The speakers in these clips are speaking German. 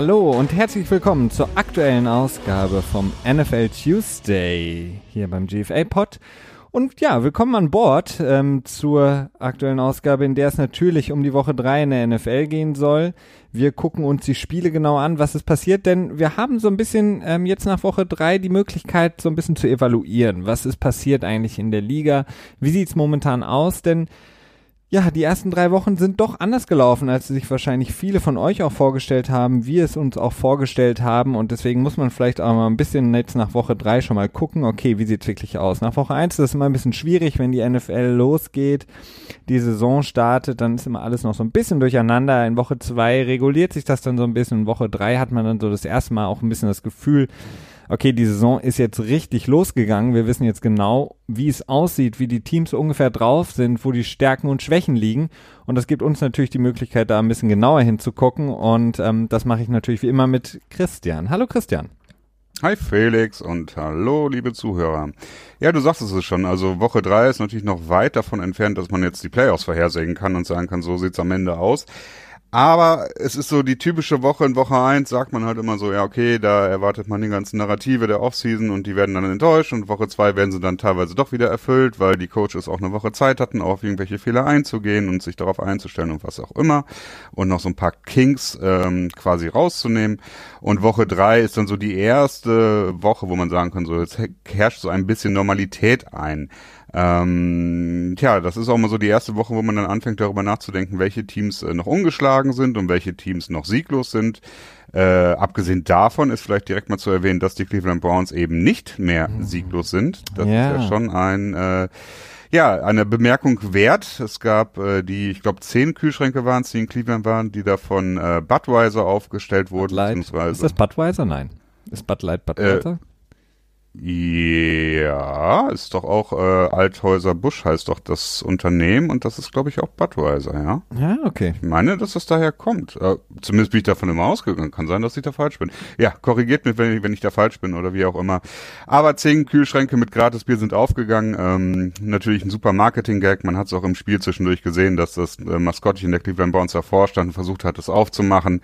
Hallo und herzlich willkommen zur aktuellen Ausgabe vom NFL Tuesday hier beim GFA Pod. Und ja, willkommen an Bord ähm, zur aktuellen Ausgabe, in der es natürlich um die Woche 3 in der NFL gehen soll. Wir gucken uns die Spiele genau an, was ist passiert, denn wir haben so ein bisschen ähm, jetzt nach Woche 3 die Möglichkeit, so ein bisschen zu evaluieren. Was ist passiert eigentlich in der Liga? Wie sieht's momentan aus? Denn ja, die ersten drei Wochen sind doch anders gelaufen, als sich wahrscheinlich viele von euch auch vorgestellt haben, wir es uns auch vorgestellt haben. Und deswegen muss man vielleicht auch mal ein bisschen jetzt nach Woche drei schon mal gucken, okay, wie sieht's wirklich aus? Nach Woche eins ist es immer ein bisschen schwierig, wenn die NFL losgeht, die Saison startet, dann ist immer alles noch so ein bisschen durcheinander. In Woche zwei reguliert sich das dann so ein bisschen. In Woche drei hat man dann so das erste Mal auch ein bisschen das Gefühl, okay, die Saison ist jetzt richtig losgegangen. Wir wissen jetzt genau, wie es aussieht, wie die Teams ungefähr drauf sind, wo die Stärken und Schwächen liegen. Und das gibt uns natürlich die Möglichkeit, da ein bisschen genauer hinzugucken. Und ähm, das mache ich natürlich wie immer mit Christian. Hallo Christian. Hi Felix und hallo liebe Zuhörer. Ja, du sagtest es schon, also Woche drei ist natürlich noch weit davon entfernt, dass man jetzt die Playoffs vorhersehen kann und sagen kann, so sieht's am Ende aus. Aber es ist so die typische Woche. In Woche eins sagt man halt immer so, ja, okay, da erwartet man die ganzen Narrative der Offseason und die werden dann enttäuscht und Woche zwei werden sie dann teilweise doch wieder erfüllt, weil die Coaches auch eine Woche Zeit hatten, auf irgendwelche Fehler einzugehen und sich darauf einzustellen und was auch immer und noch so ein paar Kinks ähm, quasi rauszunehmen. Und Woche drei ist dann so die erste Woche, wo man sagen kann, so jetzt herrscht so ein bisschen Normalität ein. Ähm, tja, das ist auch mal so die erste Woche, wo man dann anfängt darüber nachzudenken, welche Teams äh, noch ungeschlagen sind und welche Teams noch sieglos sind. Äh, abgesehen davon ist vielleicht direkt mal zu erwähnen, dass die Cleveland Browns eben nicht mehr mhm. sieglos sind. Das ja. ist ja schon ein äh, ja, eine Bemerkung wert. Es gab äh, die, ich glaube, zehn Kühlschränke waren es, die in Cleveland waren, die da von äh, Budweiser aufgestellt wurden. Bud Light. Ist das Budweiser? Nein. Ist Bud Light Budweiser? Ja, ist doch auch äh, Althäuser Busch heißt doch das Unternehmen und das ist glaube ich auch Budweiser, ja. Ja, okay. Ich meine, dass das daher kommt. Äh, zumindest bin ich davon immer ausgegangen. Kann sein, dass ich da falsch bin. Ja, korrigiert mich, wenn ich, wenn ich da falsch bin oder wie auch immer. Aber zehn Kühlschränke mit Gratisbier sind aufgegangen. Ähm, natürlich ein super Marketing-Gag. Man hat es auch im Spiel zwischendurch gesehen, dass das äh, Maskottchen der Cleveland Browns davor stand und versucht hat, das aufzumachen.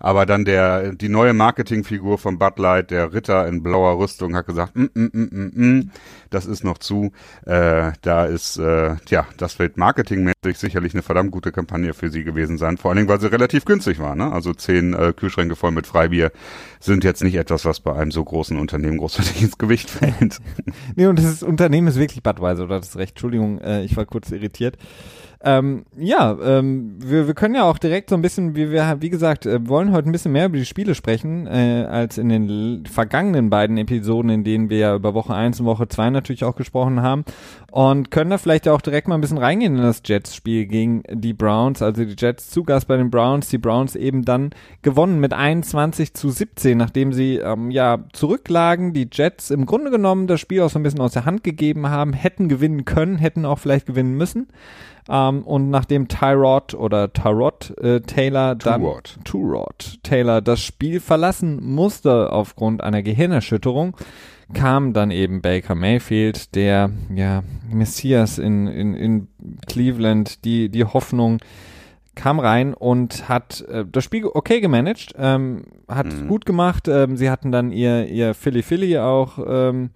Aber dann der, die neue Marketingfigur von Bud Light, der Ritter in blauer Rüstung, hat gesagt, mm, mm, mm, mm, mm, das ist noch zu. Äh, da ist, äh, tja, das wird marketingmäßig sicherlich eine verdammt gute Kampagne für sie gewesen sein. Vor allen Dingen, weil sie relativ günstig war. Ne? Also zehn äh, Kühlschränke voll mit Freibier sind jetzt nicht etwas, was bei einem so großen Unternehmen großartig ins Gewicht fällt. nee, und das Unternehmen ist wirklich Budweiser, oder das ist recht. Entschuldigung, äh, ich war kurz irritiert. Ähm, ja, ähm, wir, wir können ja auch direkt so ein bisschen, wie wir, wie gesagt, äh, wollen heute ein bisschen mehr über die Spiele sprechen, äh, als in den vergangenen beiden Episoden, in denen wir ja über Woche 1 und Woche 2 natürlich auch gesprochen haben. Und können da vielleicht auch direkt mal ein bisschen reingehen in das Jets-Spiel gegen die Browns. Also die Jets zu Gast bei den Browns, die Browns eben dann gewonnen mit 21 zu 17, nachdem sie ähm, ja zurücklagen, die Jets im Grunde genommen das Spiel auch so ein bisschen aus der Hand gegeben haben, hätten gewinnen können, hätten auch vielleicht gewinnen müssen. Ähm, und nachdem Tyrod oder Tyrod äh, Taylor dann Turod. Turod Taylor das Spiel verlassen musste aufgrund einer Gehirnerschütterung, kam dann eben Baker Mayfield, der ja Messias in, in, in Cleveland, die, die Hoffnung, kam rein und hat äh, das Spiel okay gemanagt, ähm, hat mhm. gut gemacht. Ähm, sie hatten dann ihr, ihr Philly Philly auch ähm,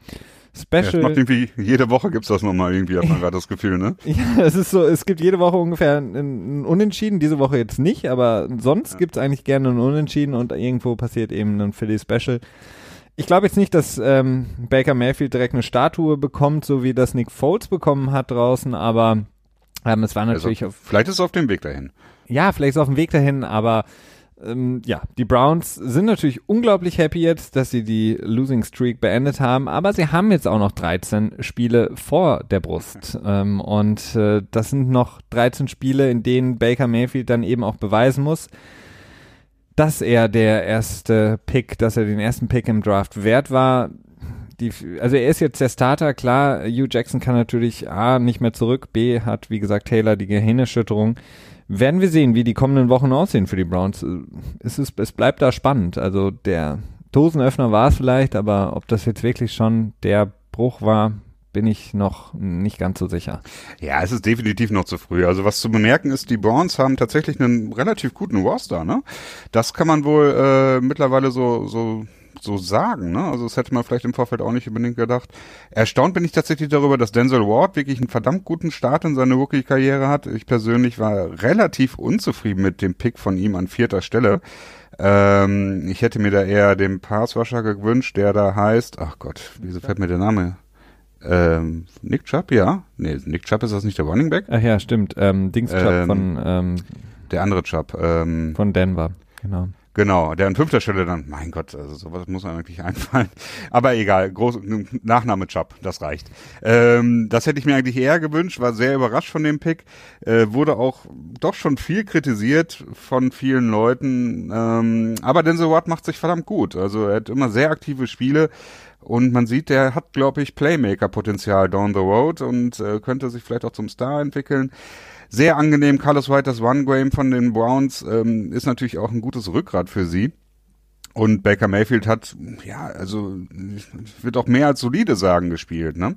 Special. Ja, macht irgendwie, jede Woche gibt's das nochmal irgendwie, hat man gerade das Gefühl, ne? ja, es ist so, es gibt jede Woche ungefähr ein, Unentschieden, diese Woche jetzt nicht, aber sonst ja. gibt's eigentlich gerne ein Unentschieden und irgendwo passiert eben ein Philly Special. Ich glaube jetzt nicht, dass ähm, Baker Mayfield direkt eine Statue bekommt, so wie das Nick Foles bekommen hat draußen, aber ähm, es war also, natürlich also, auf, Vielleicht ist es auf dem Weg dahin. Ja, vielleicht ist es auf dem Weg dahin, aber ähm, ja, die Browns sind natürlich unglaublich happy jetzt, dass sie die Losing Streak beendet haben, aber sie haben jetzt auch noch 13 Spiele vor der Brust. Ähm, und äh, das sind noch 13 Spiele, in denen Baker Mayfield dann eben auch beweisen muss, dass er der erste Pick, dass er den ersten Pick im Draft wert war. Die, also er ist jetzt der Starter, klar, Hugh Jackson kann natürlich A nicht mehr zurück, B hat, wie gesagt, Taylor die Gehirnerschütterung werden wir sehen, wie die kommenden Wochen aussehen für die Browns. Es, ist, es bleibt da spannend. Also der Dosenöffner war es vielleicht, aber ob das jetzt wirklich schon der Bruch war, bin ich noch nicht ganz so sicher. Ja, es ist definitiv noch zu früh. Also was zu bemerken ist, die Browns haben tatsächlich einen relativ guten Roster, ne? Das kann man wohl äh, mittlerweile so, so so sagen. Ne? Also das hätte man vielleicht im Vorfeld auch nicht unbedingt gedacht. Erstaunt bin ich tatsächlich darüber, dass Denzel Ward wirklich einen verdammt guten Start in seine Rookie-Karriere hat. Ich persönlich war relativ unzufrieden mit dem Pick von ihm an vierter Stelle. Ähm, ich hätte mir da eher den Passwasher gewünscht, der da heißt, ach Gott, wieso fällt mir der Name? Ähm, Nick Chubb, ja. Nee, Nick Chubb ist das nicht der Running Back? Ach ja, stimmt. Ähm, Dings Chubb Ähm, von, ähm, Der andere Chubb. Ähm, von Denver. Genau. Genau, der an fünfter Stelle dann, mein Gott, also sowas muss einem eigentlich einfallen. Aber egal, groß, Nachname Chubb, das reicht. Ähm, das hätte ich mir eigentlich eher gewünscht, war sehr überrascht von dem Pick, äh, wurde auch doch schon viel kritisiert von vielen Leuten. Ähm, aber Denzel Ward macht sich verdammt gut. Also er hat immer sehr aktive Spiele. Und man sieht, der hat, glaube ich, Playmaker-Potenzial down the road und äh, könnte sich vielleicht auch zum Star entwickeln. Sehr angenehm, Carlos White, das One-Game von den Browns, ähm, ist natürlich auch ein gutes Rückgrat für sie. Und Baker Mayfield hat, ja, also ich würde auch mehr als solide sagen gespielt, ne?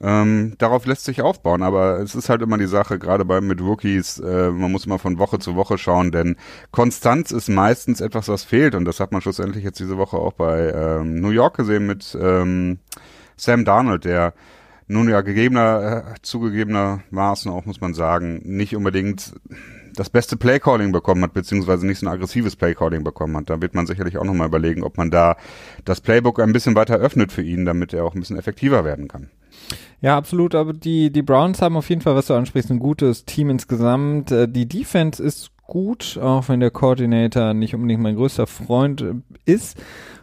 Ähm, darauf lässt sich aufbauen, aber es ist halt immer die Sache, gerade bei mit Rookies, äh, man muss immer von Woche zu Woche schauen, denn Konstanz ist meistens etwas, was fehlt und das hat man schlussendlich jetzt diese Woche auch bei ähm, New York gesehen mit ähm, Sam Darnold, der nun ja gegebener, äh, zugegebenermaßen auch, muss man sagen, nicht unbedingt das beste Playcalling bekommen hat, beziehungsweise nicht so ein aggressives Playcalling bekommen hat. Da wird man sicherlich auch nochmal überlegen, ob man da das Playbook ein bisschen weiter öffnet für ihn, damit er auch ein bisschen effektiver werden kann. Ja, absolut. Aber die, die Browns haben auf jeden Fall, was du ansprichst, ein gutes Team insgesamt. Äh, Die Defense ist gut, auch wenn der Coordinator nicht unbedingt mein größter Freund äh, ist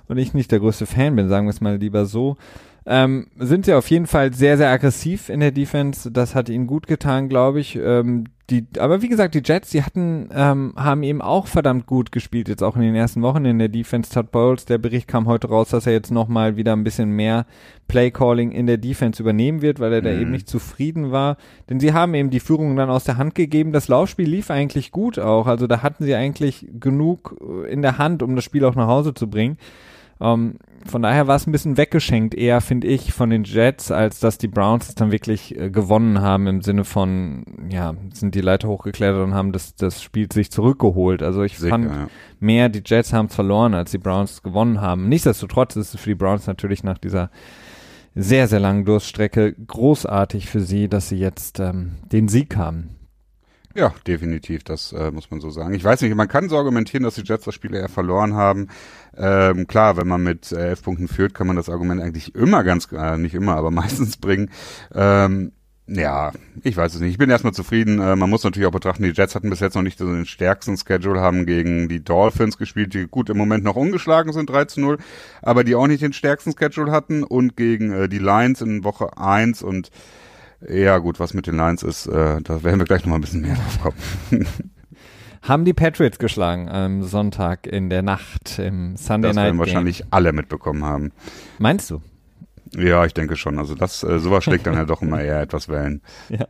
und ich nicht der größte Fan bin, sagen wir es mal lieber so. Ähm, sind sie auf jeden Fall sehr, sehr aggressiv in der Defense. Das hat ihnen gut getan, glaube ich. Ähm, die, aber wie gesagt, die Jets, die hatten, ähm, haben eben auch verdammt gut gespielt, jetzt auch in den ersten Wochen in der Defense. Todd Bowles, der Bericht kam heute raus, dass er jetzt nochmal wieder ein bisschen mehr Playcalling in der Defense übernehmen wird, weil er da Mhm. eben nicht zufrieden war. Denn sie haben eben die Führung dann aus der Hand gegeben. Das Laufspiel lief eigentlich gut auch. Also da hatten sie eigentlich genug äh, in der Hand, um das Spiel auch nach Hause zu bringen. Ähm, von daher war es ein bisschen weggeschenkt, eher finde ich, von den Jets, als dass die Browns es dann wirklich äh, gewonnen haben im Sinne von, ja, sind die Leiter hochgeklettert und haben das, das Spiel sich zurückgeholt. Also ich Sicher, fand ja. mehr, die Jets haben es verloren, als die Browns es gewonnen haben. Nichtsdestotrotz ist es für die Browns natürlich nach dieser sehr, sehr langen Durststrecke großartig für sie, dass sie jetzt ähm, den Sieg haben. Ja, definitiv, das äh, muss man so sagen. Ich weiß nicht, man kann so argumentieren, dass die Jets das Spiel eher verloren haben. Ähm, klar, wenn man mit äh, elf Punkten führt, kann man das Argument eigentlich immer ganz, äh, nicht immer, aber meistens bringen. Ähm, ja, ich weiß es nicht. Ich bin erstmal zufrieden. Äh, man muss natürlich auch betrachten, die Jets hatten bis jetzt noch nicht so den stärksten Schedule, haben gegen die Dolphins gespielt, die gut im Moment noch ungeschlagen sind, 3 zu 0, aber die auch nicht den stärksten Schedule hatten und gegen äh, die Lions in Woche 1 und ja gut, was mit den Lions ist, äh, da werden wir gleich nochmal ein bisschen mehr drauf kommen. Haben die Patriots geschlagen am Sonntag in der Nacht im Sunday Das Night werden Game. wahrscheinlich alle mitbekommen haben. Meinst du? Ja, ich denke schon. Also das, äh, sowas schlägt dann ja doch immer eher etwas Wellen. Ja,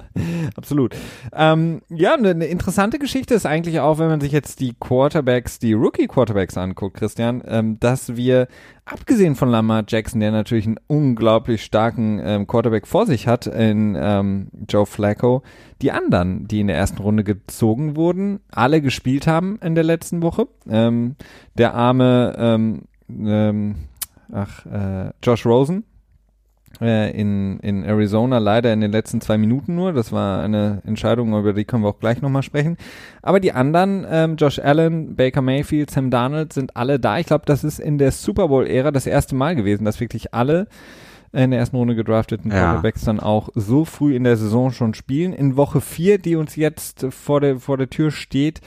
absolut. Ähm, ja, eine ne interessante Geschichte ist eigentlich auch, wenn man sich jetzt die Quarterbacks, die Rookie-Quarterbacks anguckt, Christian, ähm, dass wir, abgesehen von Lamar Jackson, der natürlich einen unglaublich starken ähm, Quarterback vor sich hat, in ähm, Joe Flacco, die anderen, die in der ersten Runde gezogen wurden, alle gespielt haben in der letzten Woche. Ähm, der arme, ähm, ähm, ach, äh, Josh Rosen, in, in Arizona leider in den letzten zwei Minuten nur. Das war eine Entscheidung, über die können wir auch gleich nochmal sprechen. Aber die anderen, ähm, Josh Allen, Baker Mayfield, Sam Darnold, sind alle da. Ich glaube, das ist in der Super Bowl-Ära das erste Mal gewesen, dass wirklich alle in der ersten Runde gedrafteten Ja. Quarterbacks dann auch so früh in der Saison schon spielen. In Woche 4, die uns jetzt vor der, vor der Tür steht,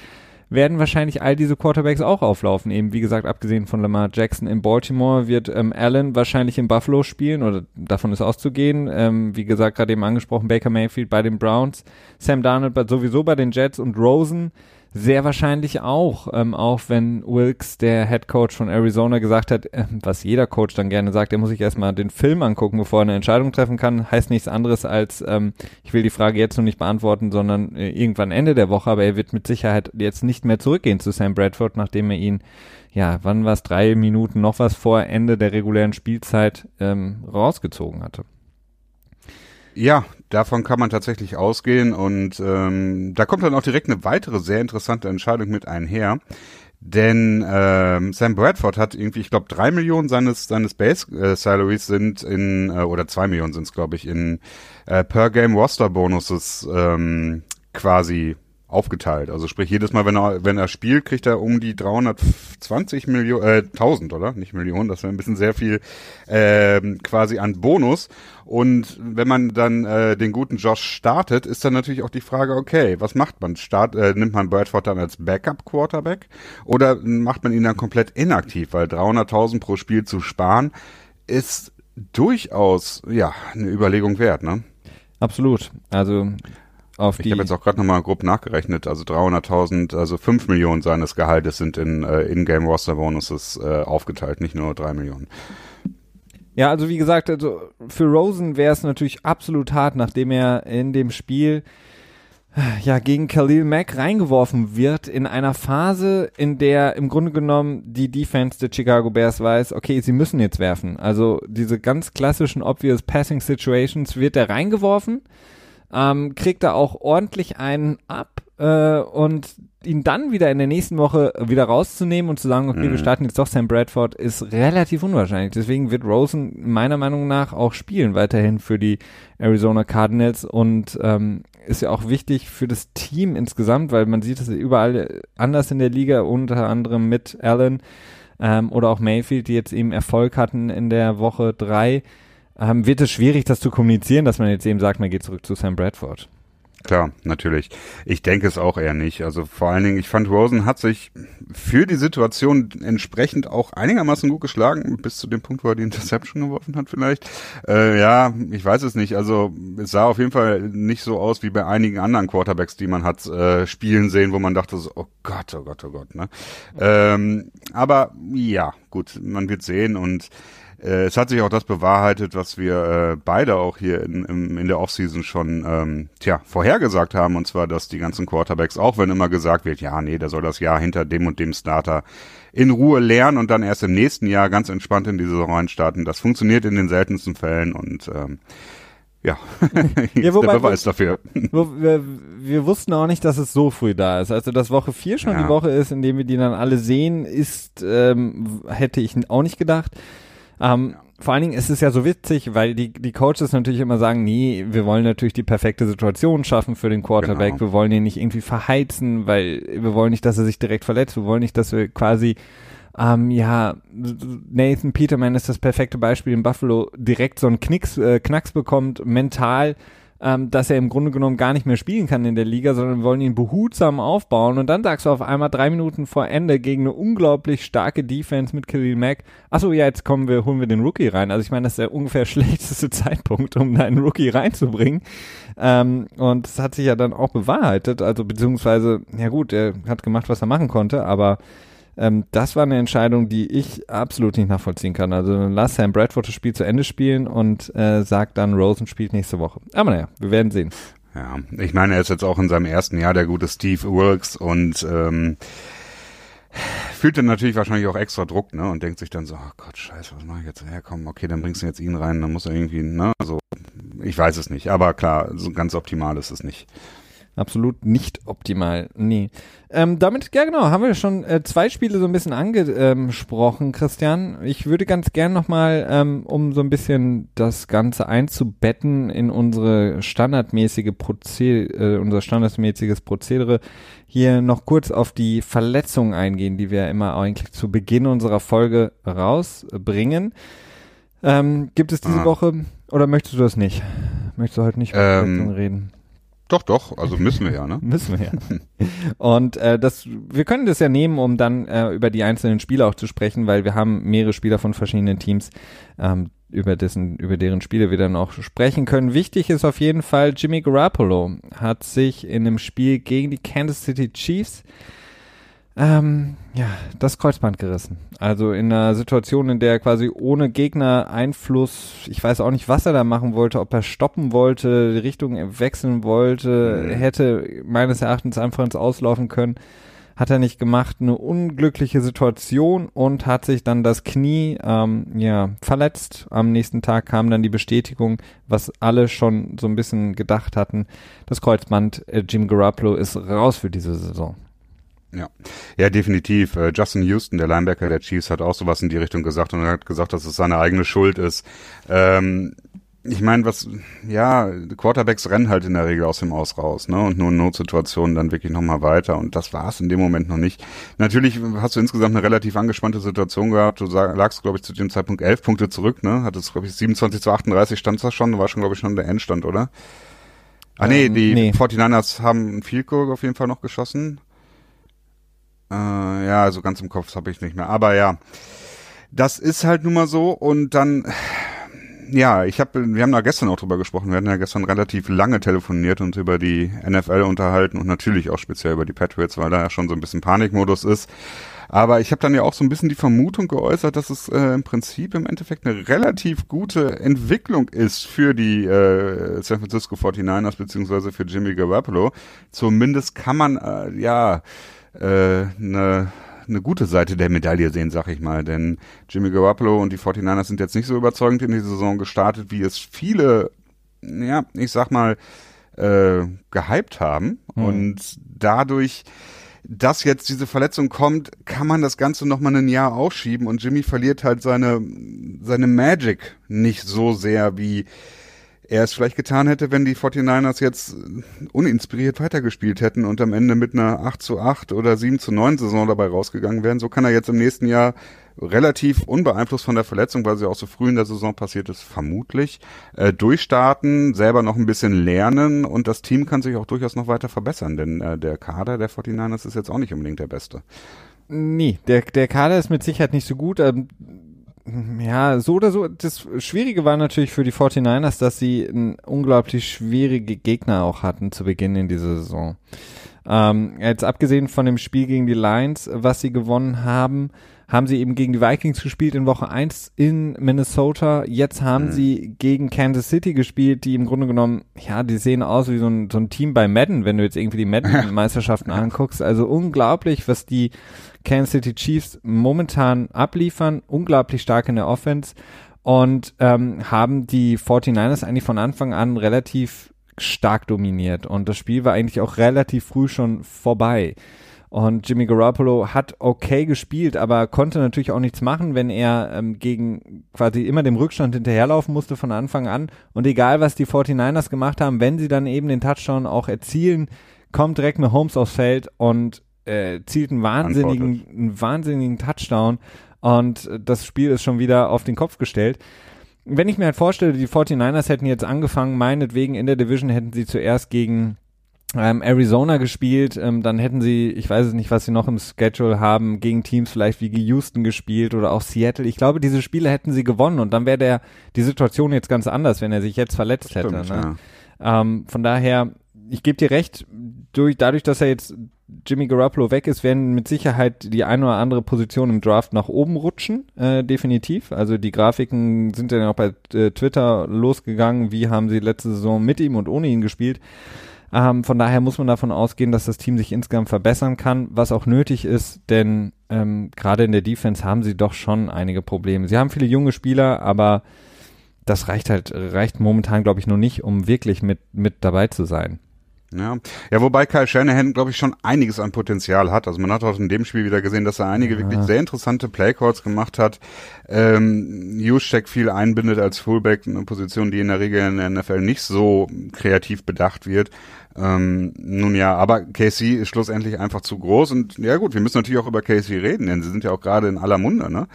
werden wahrscheinlich all diese Quarterbacks auch auflaufen. Eben, wie gesagt, abgesehen von Lamar Jackson in Baltimore wird ähm, Allen wahrscheinlich in Buffalo spielen oder davon ist auszugehen. Ähm, wie gesagt, gerade eben angesprochen, Baker Mayfield bei den Browns, Sam Darnold sowieso bei den Jets und Rosen sehr wahrscheinlich auch, ähm, auch wenn Wilkes, der Head Coach von Arizona, gesagt hat, äh, was jeder Coach dann gerne sagt, er muss sich erstmal den Film angucken, bevor er eine Entscheidung treffen kann, heißt nichts anderes als, ähm, ich will die Frage jetzt noch nicht beantworten, sondern äh, irgendwann Ende der Woche, aber er wird mit Sicherheit jetzt nicht mehr zurückgehen zu Sam Bradford, nachdem er ihn, ja, wann war es, drei Minuten noch was vor Ende der regulären Spielzeit ähm, rausgezogen hatte. Ja, davon kann man tatsächlich ausgehen und ähm, da kommt dann auch direkt eine weitere sehr interessante Entscheidung mit einher. Denn ähm, Sam Bradford hat irgendwie, ich glaube, drei Millionen seines seines Base äh, Salaries sind in äh, oder zwei Millionen sind es, glaube ich, in äh, per Game Roster Bonuses ähm, quasi aufgeteilt. Also sprich, jedes Mal, wenn er, wenn er spielt, kriegt er um die 320 Millionen, äh, 1000, oder? Nicht Millionen, das wäre ein bisschen sehr viel, äh, quasi an Bonus. Und wenn man dann äh, den guten Josh startet, ist dann natürlich auch die Frage, okay, was macht man? Start, äh, nimmt man Bradford dann als Backup-Quarterback oder macht man ihn dann komplett inaktiv? Weil 300.000 pro Spiel zu sparen ist durchaus, ja, eine Überlegung wert, ne? Absolut. Also auf ich die. habe jetzt auch gerade nochmal grob nachgerechnet, also 300.000, also 5 Millionen seines Gehaltes sind in äh, In-Game Roster Bonuses äh, aufgeteilt, nicht nur 3 Millionen. Ja, also wie gesagt, also für Rosen wäre es natürlich absolut hart, nachdem er in dem Spiel ja gegen Khalil Mack reingeworfen wird in einer Phase, in der im Grunde genommen die Defense der Chicago Bears weiß, okay, sie müssen jetzt werfen. Also diese ganz klassischen obvious Passing Situations wird er reingeworfen ähm, kriegt er auch ordentlich einen ab äh, und ihn dann wieder in der nächsten Woche wieder rauszunehmen und zu sagen, okay, mhm. wir starten jetzt doch Sam Bradford, ist relativ unwahrscheinlich. Deswegen wird Rosen meiner Meinung nach auch spielen weiterhin für die Arizona Cardinals und ähm, ist ja auch wichtig für das Team insgesamt, weil man sieht es überall anders in der Liga, unter anderem mit Allen ähm, oder auch Mayfield, die jetzt eben Erfolg hatten in der Woche drei ähm, wird es schwierig, das zu kommunizieren, dass man jetzt eben sagt, man geht zurück zu Sam Bradford. Klar, natürlich. Ich denke es auch eher nicht. Also vor allen Dingen, ich fand Rosen hat sich für die Situation entsprechend auch einigermaßen gut geschlagen, bis zu dem Punkt, wo er die Interception geworfen hat vielleicht. Äh, ja, ich weiß es nicht. Also es sah auf jeden Fall nicht so aus wie bei einigen anderen Quarterbacks, die man hat äh, spielen sehen, wo man dachte so, oh Gott, oh Gott, oh Gott. Ne? Ähm, aber ja, gut, man wird sehen und äh, es hat sich auch das bewahrheitet, was wir äh, beide auch hier in, in, in der Offseason schon ähm, tja, vorhergesagt haben, und zwar, dass die ganzen Quarterbacks, auch wenn immer gesagt wird, ja, nee, der soll das Jahr hinter dem und dem Starter in Ruhe lernen und dann erst im nächsten Jahr ganz entspannt in die Saison starten. Das funktioniert in den seltensten Fällen und ähm, ja, ja wobei, der Beweis dafür. Wo, wir, wir, wussten auch nicht, dass es so früh da ist. Also, dass Woche 4 schon ja. die Woche ist, in dem wir die dann alle sehen, ist, ähm, hätte ich auch nicht gedacht. Ähm, vor allen Dingen ist es ja so witzig, weil die, die Coaches natürlich immer sagen, nee, wir wollen natürlich die perfekte Situation schaffen für den Quarterback. Genau. Wir wollen ihn nicht irgendwie verheizen, weil wir wollen nicht, dass er sich direkt verletzt. Wir wollen nicht, dass wir quasi ähm, ja, Nathan Peterman ist das perfekte Beispiel in Buffalo, direkt so einen Knicks, äh, Knacks bekommt, mental ähm, dass er im Grunde genommen gar nicht mehr spielen kann in der Liga, sondern wollen ihn behutsam aufbauen und dann sagst du auf einmal drei Minuten vor Ende gegen eine unglaublich starke Defense mit Khalil Mack, achso, ja, jetzt kommen wir, holen wir den Rookie rein. Also ich meine, das ist der ungefähr schlechteste Zeitpunkt, um da einen Rookie reinzubringen. Ähm, und das hat sich ja dann auch bewahrheitet, also beziehungsweise, ja gut, er hat gemacht, was er machen konnte, aber ähm, das war eine Entscheidung, die ich absolut nicht nachvollziehen kann. Also lass Sam Bradford das Spiel zu Ende spielen und äh, sag dann, Rosen spielt nächste Woche. Aber naja, wir werden sehen. Ja, ich meine, er ist jetzt auch in seinem ersten Jahr der gute Steve Wilkes und ähm, fühlt dann natürlich wahrscheinlich auch extra Druck, ne? Und denkt sich dann so, oh Gott, scheiße, was mache ich jetzt? Ja, komm, okay, dann bringst du jetzt ihn rein, dann muss er irgendwie, ne? Also, ich weiß es nicht, aber klar, so ganz optimal ist es nicht absolut nicht optimal. Nee. Ähm, damit, ja genau, haben wir schon äh, zwei Spiele so ein bisschen angesprochen, Christian. Ich würde ganz gern nochmal, ähm, um so ein bisschen das Ganze einzubetten in unsere standardmäßige Prozedere, äh, unser standardmäßiges Prozedere, hier noch kurz auf die Verletzungen eingehen, die wir immer eigentlich zu Beginn unserer Folge rausbringen. Ähm, gibt es diese ah. Woche oder möchtest du das nicht? Möchtest du heute nicht über ähm, reden? Doch, doch, also müssen wir ja, ne? müssen wir ja. Und äh, das, wir können das ja nehmen, um dann äh, über die einzelnen Spiele auch zu sprechen, weil wir haben mehrere Spieler von verschiedenen Teams, ähm, über dessen, über deren Spiele wir dann auch sprechen können. Wichtig ist auf jeden Fall, Jimmy Garoppolo hat sich in einem Spiel gegen die Kansas City Chiefs ähm, ja, das Kreuzband gerissen. Also in einer Situation, in der er quasi ohne Gegner Einfluss, ich weiß auch nicht, was er da machen wollte, ob er stoppen wollte, die Richtung wechseln wollte, mhm. hätte meines Erachtens einfach ins Auslaufen können. hat er nicht gemacht, eine unglückliche Situation und hat sich dann das Knie ähm, ja verletzt. Am nächsten Tag kam dann die Bestätigung, was alle schon so ein bisschen gedacht hatten. Das Kreuzband äh, Jim Garoppolo ist raus für diese Saison. Ja, ja, definitiv. Äh, Justin Houston, der Linebacker der Chiefs, hat auch sowas in die Richtung gesagt und hat gesagt, dass es seine eigene Schuld ist. Ähm, ich meine, was, ja, Quarterbacks rennen halt in der Regel aus dem Aus raus, ne? Und nur in Notsituationen dann wirklich nochmal weiter. Und das war es in dem Moment noch nicht. Natürlich hast du insgesamt eine relativ angespannte Situation gehabt. Du lagst, glaube ich, zu dem Zeitpunkt elf Punkte zurück, ne? Hattest, glaube ich, 27 zu 38 stand das schon, war schon, glaube ich, schon der Endstand, oder? Ah nee, ähm, die nee. 49ers haben ein Field Goal auf jeden Fall noch geschossen. Äh, ja, also ganz im Kopf habe ich nicht mehr. Aber ja, das ist halt nun mal so. Und dann, ja, ich habe, wir haben da gestern auch drüber gesprochen. Wir hatten ja gestern relativ lange telefoniert und über die NFL unterhalten und natürlich auch speziell über die Patriots, weil da ja schon so ein bisschen Panikmodus ist. Aber ich habe dann ja auch so ein bisschen die Vermutung geäußert, dass es äh, im Prinzip im Endeffekt eine relativ gute Entwicklung ist für die äh, San Francisco 49ers beziehungsweise für Jimmy Garoppolo. Zumindest kann man äh, ja eine eine gute Seite der Medaille sehen, sag ich mal. Denn Jimmy Garoppolo und die 49ers sind jetzt nicht so überzeugend in die Saison gestartet, wie es viele, ja, ich sag mal, äh, gehypt haben. Mhm. Und dadurch, dass jetzt diese Verletzung kommt, kann man das Ganze nochmal ein Jahr aufschieben und Jimmy verliert halt seine, seine Magic nicht so sehr wie er es vielleicht getan hätte, wenn die 49ers jetzt uninspiriert weitergespielt hätten und am Ende mit einer 8 zu 8 oder 7 zu 9 Saison dabei rausgegangen wären. So kann er jetzt im nächsten Jahr relativ unbeeinflusst von der Verletzung, weil sie auch so früh in der Saison passiert ist, vermutlich, äh, durchstarten, selber noch ein bisschen lernen und das Team kann sich auch durchaus noch weiter verbessern, denn äh, der Kader der 49ers ist jetzt auch nicht unbedingt der beste. Nee, der, der Kader ist mit Sicherheit nicht so gut. Ähm ja, so oder so. Das Schwierige war natürlich für die 49ers, dass sie einen unglaublich schwierige Gegner auch hatten zu Beginn in dieser Saison. Ähm, jetzt abgesehen von dem Spiel gegen die Lions, was sie gewonnen haben, haben sie eben gegen die Vikings gespielt in Woche 1 in Minnesota. Jetzt haben mhm. sie gegen Kansas City gespielt, die im Grunde genommen, ja, die sehen aus wie so ein, so ein Team bei Madden, wenn du jetzt irgendwie die Madden-Meisterschaften anguckst. Also unglaublich, was die Kansas City Chiefs momentan abliefern, unglaublich stark in der Offense und ähm, haben die 49ers eigentlich von Anfang an relativ stark dominiert und das Spiel war eigentlich auch relativ früh schon vorbei. Und Jimmy Garoppolo hat okay gespielt, aber konnte natürlich auch nichts machen, wenn er ähm, gegen quasi immer dem Rückstand hinterherlaufen musste von Anfang an. Und egal, was die 49ers gemacht haben, wenn sie dann eben den Touchdown auch erzielen, kommt direkt eine Holmes aufs Feld und äh, zielt einen wahnsinnigen, einen wahnsinnigen Touchdown und das Spiel ist schon wieder auf den Kopf gestellt. Wenn ich mir halt vorstelle, die 49ers hätten jetzt angefangen, meinetwegen in der Division hätten sie zuerst gegen ähm, Arizona gespielt, ähm, dann hätten sie, ich weiß es nicht, was sie noch im Schedule haben, gegen Teams vielleicht wie Houston gespielt oder auch Seattle. Ich glaube, diese Spiele hätten sie gewonnen und dann wäre der die Situation jetzt ganz anders, wenn er sich jetzt verletzt Stimmt, hätte. Ne? Ja. Ähm, von daher, ich gebe dir recht, durch, dadurch, dass er jetzt Jimmy Garoppolo weg ist, werden mit Sicherheit die eine oder andere Position im Draft nach oben rutschen, äh, definitiv. Also die Grafiken sind dann auch bei äh, Twitter losgegangen, wie haben sie letzte Saison mit ihm und ohne ihn gespielt. Ähm, von daher muss man davon ausgehen, dass das Team sich insgesamt verbessern kann, was auch nötig ist, denn ähm, gerade in der Defense haben sie doch schon einige Probleme. Sie haben viele junge Spieler, aber das reicht halt, reicht momentan, glaube ich, nur nicht, um wirklich mit, mit dabei zu sein. Ja. ja, wobei Kyle Shanahan, glaube ich, schon einiges an Potenzial hat. Also man hat auch in dem Spiel wieder gesehen, dass er einige ja. wirklich sehr interessante Playcalls gemacht hat. Ähm, Juszczyk viel einbindet als Fullback, eine Position, die in der Regel in der NFL nicht so kreativ bedacht wird. Ähm, nun ja, aber Casey ist schlussendlich einfach zu groß und ja gut, wir müssen natürlich auch über Casey reden, denn sie sind ja auch gerade in aller Munde. Ne?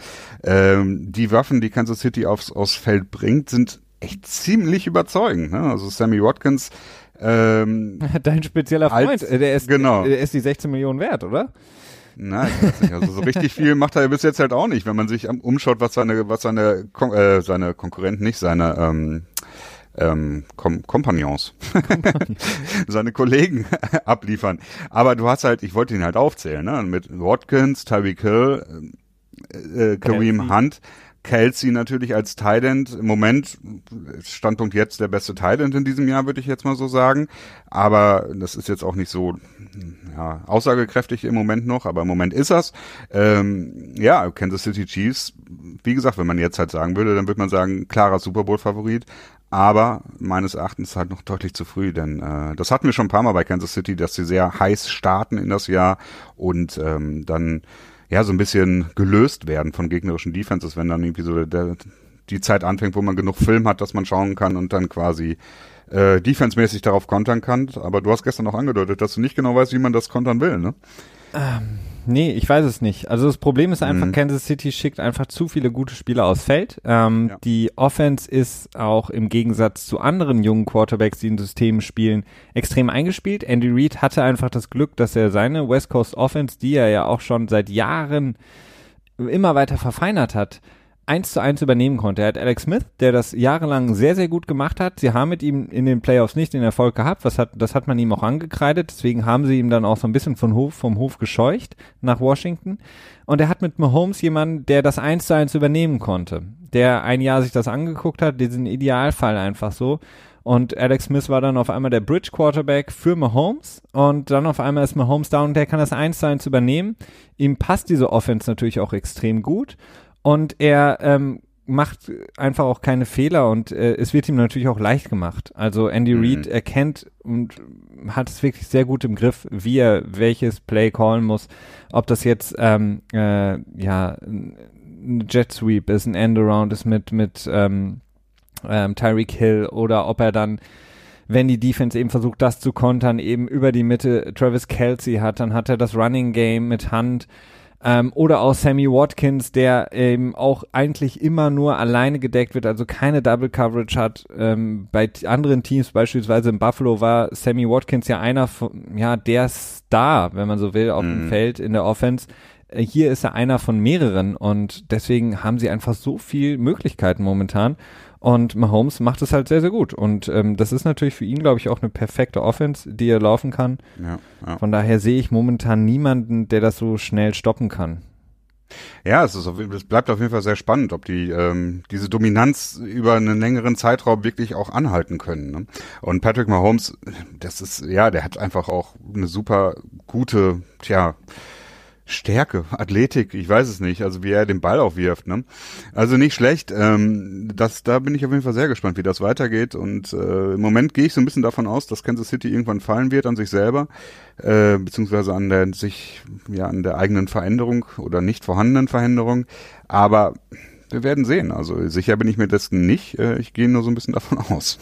Ähm, die Waffen, die Kansas City aufs, aufs Feld bringt, sind echt ziemlich überzeugend. Ne? Also Sammy Watkins ähm, Dein spezieller Freund, als, äh, der ist, genau. der ist die 16 Millionen wert, oder? Nein, ich weiß nicht. Also so richtig viel macht er bis jetzt halt auch nicht, wenn man sich umschaut, was seine, was seine, Kon äh, seine Konkurrenten nicht, seine ähm, ähm, Kom Kompagnons, seine Kollegen abliefern. Aber du hast halt, ich wollte ihn halt aufzählen, ne? Mit Watkins, Tyreek Hill, äh, äh Kareem Hunt, Kelsey natürlich als Tident im Moment, Standpunkt jetzt der beste Tident in diesem Jahr, würde ich jetzt mal so sagen. Aber das ist jetzt auch nicht so ja, aussagekräftig im Moment noch, aber im Moment ist das. Ähm, ja, Kansas City Chiefs, wie gesagt, wenn man jetzt halt sagen würde, dann würde man sagen, klarer Super Bowl-Favorit. Aber meines Erachtens halt noch deutlich zu früh, denn äh, das hatten wir schon ein paar Mal bei Kansas City, dass sie sehr heiß starten in das Jahr und ähm, dann ja so ein bisschen gelöst werden von gegnerischen Defenses, wenn dann irgendwie so der, die Zeit anfängt, wo man genug Film hat, dass man schauen kann und dann quasi äh, defensemäßig darauf kontern kann. Aber du hast gestern auch angedeutet, dass du nicht genau weißt, wie man das kontern will, ne? Ähm, nee, ich weiß es nicht. Also das Problem ist einfach, mhm. Kansas City schickt einfach zu viele gute Spieler aufs Feld. Ähm, ja. Die Offense ist auch im Gegensatz zu anderen jungen Quarterbacks, die in Systemen spielen, extrem eingespielt. Andy Reid hatte einfach das Glück, dass er seine West Coast Offense, die er ja auch schon seit Jahren immer weiter verfeinert hat, eins zu eins übernehmen konnte. Er hat Alex Smith, der das jahrelang sehr, sehr gut gemacht hat. Sie haben mit ihm in den Playoffs nicht den Erfolg gehabt. Was hat, das hat man ihm auch angekreidet. Deswegen haben sie ihm dann auch so ein bisschen von Hof, vom Hof gescheucht nach Washington. Und er hat mit Mahomes jemanden, der das eins zu eins übernehmen konnte. Der ein Jahr sich das angeguckt hat, diesen Idealfall einfach so. Und Alex Smith war dann auf einmal der Bridge Quarterback für Mahomes und dann auf einmal ist Mahomes down und der kann das eins zu eins übernehmen. Ihm passt diese Offense natürlich auch extrem gut und er ähm, macht einfach auch keine Fehler und äh, es wird ihm natürlich auch leicht gemacht. Also Andy mhm. Reid erkennt und hat es wirklich sehr gut im Griff, wie er welches Play callen muss. Ob das jetzt ähm, äh, ja ein Jet Sweep ist, ein Endaround ist mit mit ähm, ähm, Tyreek Hill oder ob er dann wenn die Defense eben versucht, das zu kontern, eben über die Mitte Travis Kelsey hat, dann hat er das Running Game mit Hand ähm, oder auch Sammy Watkins, der eben auch eigentlich immer nur alleine gedeckt wird, also keine Double Coverage hat. Ähm, bei anderen Teams, beispielsweise in Buffalo, war Sammy Watkins ja einer von, ja, der Star, wenn man so will, auf mhm. dem Feld in der Offense äh, hier ist er einer von mehreren und deswegen haben sie einfach so viel Möglichkeiten momentan. Und Mahomes macht es halt sehr, sehr gut. Und ähm, das ist natürlich für ihn, glaube ich, auch eine perfekte Offense, die er laufen kann. Ja, ja. Von daher sehe ich momentan niemanden, der das so schnell stoppen kann. Ja, es, ist auf, es bleibt auf jeden Fall sehr spannend, ob die ähm, diese Dominanz über einen längeren Zeitraum wirklich auch anhalten können. Ne? Und Patrick Mahomes, das ist ja, der hat einfach auch eine super gute, tja, Stärke, Athletik, ich weiß es nicht, also wie er den Ball auch wirft, ne? Also nicht schlecht. Ähm, das, da bin ich auf jeden Fall sehr gespannt, wie das weitergeht. Und äh, im Moment gehe ich so ein bisschen davon aus, dass Kansas City irgendwann fallen wird an sich selber, äh, beziehungsweise an der sich, ja, an der eigenen Veränderung oder nicht vorhandenen Veränderung. Aber wir werden sehen. Also sicher bin ich mir dessen nicht. Äh, ich gehe nur so ein bisschen davon aus.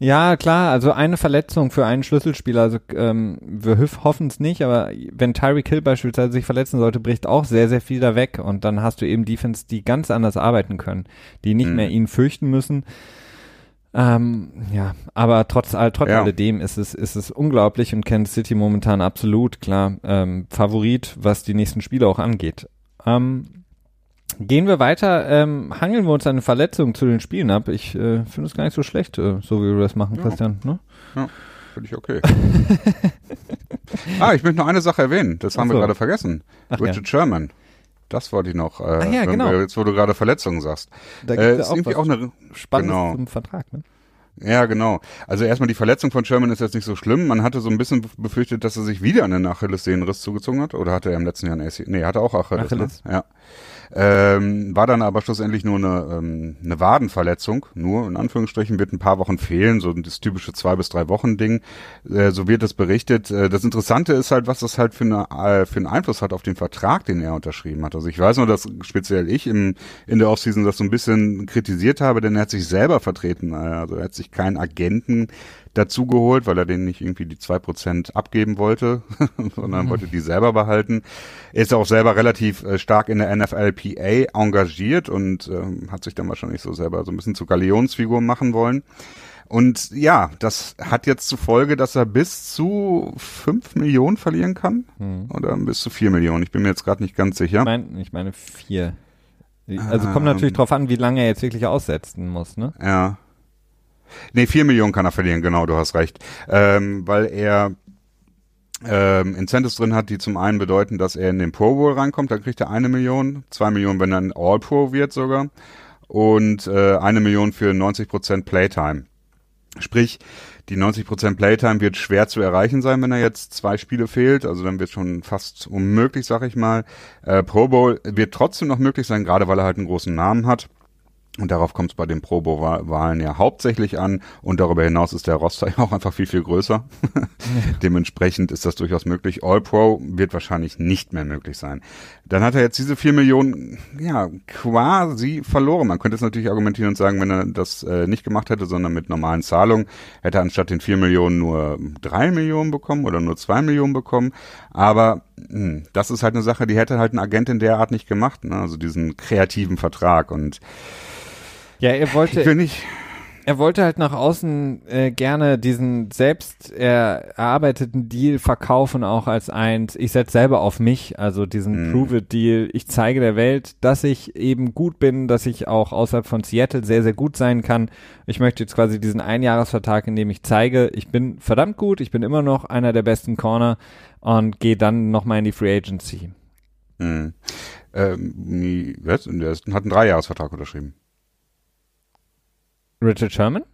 ja, klar. Also eine Verletzung für einen Schlüsselspieler. Also ähm, wir hoffen es nicht, aber wenn Tyreek Hill beispielsweise sich verletzen sollte, bricht auch sehr, sehr viel da weg. Und dann hast du eben Defense, die ganz anders arbeiten können, die nicht mhm. mehr ihn fürchten müssen. Ähm, ja, aber trotz, trotz ja. alledem ist es, ist es unglaublich und Kansas City momentan absolut klar ähm, Favorit, was die nächsten Spiele auch angeht. Ähm, Gehen wir weiter, ähm, hangeln wir uns eine Verletzung zu den Spielen ab. Ich äh, finde es gar nicht so schlecht, äh, so wie wir das machen, ja. Christian. Ne? Ja, finde ich okay. ah, ich möchte noch eine Sache erwähnen. Das haben so. wir gerade vergessen. Ach, Richard ja. Sherman. Das wollte ich noch. Äh, Ach ja, genau. Wir, jetzt, wo du gerade Verletzungen sagst. Da gibt äh, auch, irgendwie auch eine Spannendes genau. zum Vertrag, ne? Ja, genau. Also erstmal die Verletzung von Sherman ist jetzt nicht so schlimm. Man hatte so ein bisschen befürchtet, dass er sich wieder einen Achillessehnenriss zugezogen hat. Oder hatte er im letzten Jahr einen AC? Nee, hatte auch Achilles. Achilles. Ne? Ja. Ähm, war dann aber schlussendlich nur eine, ähm, eine Wadenverletzung, nur in Anführungsstrichen wird ein paar Wochen fehlen, so das typische zwei bis drei Wochen Ding. Äh, so wird es berichtet. Äh, das Interessante ist halt, was das halt für, eine, äh, für einen Einfluss hat auf den Vertrag, den er unterschrieben hat. Also ich weiß nur, dass speziell ich im, in der Offseason das so ein bisschen kritisiert habe, denn er hat sich selber vertreten. Also er hat sich keinen Agenten dazu geholt, weil er denen nicht irgendwie die zwei Prozent abgeben wollte, sondern mhm. wollte die selber behalten. Er ist auch selber relativ äh, stark in der NFLPA engagiert und äh, hat sich dann wahrscheinlich so selber so ein bisschen zur Galionsfigur machen wollen. Und ja, das hat jetzt zur Folge, dass er bis zu fünf Millionen verlieren kann. Mhm. Oder bis zu vier Millionen. Ich bin mir jetzt gerade nicht ganz sicher. Ich, mein, ich meine vier. Also kommt natürlich ähm, drauf an, wie lange er jetzt wirklich aussetzen muss, ne? Ja. Nee, vier Millionen kann er verlieren, genau, du hast recht. Ähm, weil er ähm, Incentives drin hat, die zum einen bedeuten, dass er in den Pro Bowl reinkommt, dann kriegt er eine Million, zwei Millionen, wenn er ein All-Pro wird sogar und äh, eine Million für 90% Playtime. Sprich, die 90% Playtime wird schwer zu erreichen sein, wenn er jetzt zwei Spiele fehlt. Also dann wird schon fast unmöglich, sag ich mal. Äh, Pro Bowl wird trotzdem noch möglich sein, gerade weil er halt einen großen Namen hat. Und darauf kommt es bei den Pro Bowl-Wahlen ja hauptsächlich an. Und darüber hinaus ist der Roster ja auch einfach viel, viel größer. Dementsprechend ist das durchaus möglich. All-Pro wird wahrscheinlich nicht mehr möglich sein. Dann hat er jetzt diese vier Millionen, ja, quasi verloren. Man könnte es natürlich argumentieren und sagen, wenn er das äh, nicht gemacht hätte, sondern mit normalen Zahlungen, hätte er anstatt den vier Millionen nur drei Millionen bekommen oder nur zwei Millionen bekommen. Aber mh, hm, das ist halt eine Sache, die hätte halt ein Agent in der Art nicht gemacht. Ne? Also diesen kreativen Vertrag und ja, er wollte. Ich will nicht. Er wollte halt nach außen äh, gerne diesen selbst erarbeiteten Deal verkaufen, auch als eins, ich setze selber auf mich, also diesen mm. Prove-It-Deal. Ich zeige der Welt, dass ich eben gut bin, dass ich auch außerhalb von Seattle sehr, sehr gut sein kann. Ich möchte jetzt quasi diesen Einjahresvertrag, in dem ich zeige, ich bin verdammt gut, ich bin immer noch einer der besten Corner und gehe dann nochmal in die Free Agency. Mm. Ähm, was? Der hat einen Dreijahresvertrag unterschrieben. Richard Sherman?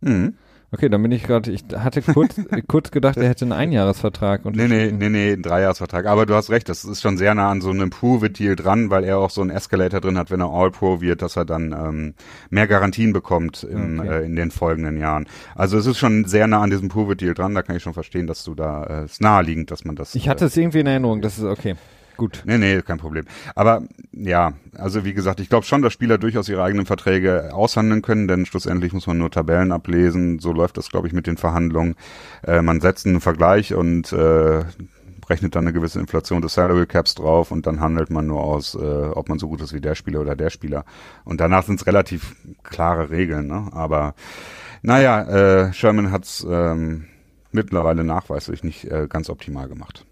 Mhm. Okay, dann bin ich gerade, ich hatte kurz, kurz gedacht, er hätte einen Einjahresvertrag. Nee, nee, nee, nee, einen Dreijahresvertrag. Aber du hast recht, das ist schon sehr nah an so einem Prove-It-Deal dran, weil er auch so einen Escalator drin hat, wenn er All-Pro wird, dass er dann ähm, mehr Garantien bekommt in, okay. äh, in den folgenden Jahren. Also es ist schon sehr nah an diesem Prove-It-Deal dran, da kann ich schon verstehen, dass du da, äh, es naheliegend, dass man das... Ich hatte äh, es irgendwie in Erinnerung, das ist okay. Gut. Nee, nee, kein Problem. Aber ja, also wie gesagt, ich glaube schon, dass Spieler durchaus ihre eigenen Verträge aushandeln können, denn schlussendlich muss man nur Tabellen ablesen. So läuft das, glaube ich, mit den Verhandlungen. Äh, man setzt einen Vergleich und äh, rechnet dann eine gewisse Inflation des Salary Caps drauf und dann handelt man nur aus, äh, ob man so gut ist wie der Spieler oder der Spieler. Und danach sind es relativ klare Regeln, ne? Aber naja, äh, Sherman hat's ähm, mittlerweile nachweislich nicht äh, ganz optimal gemacht.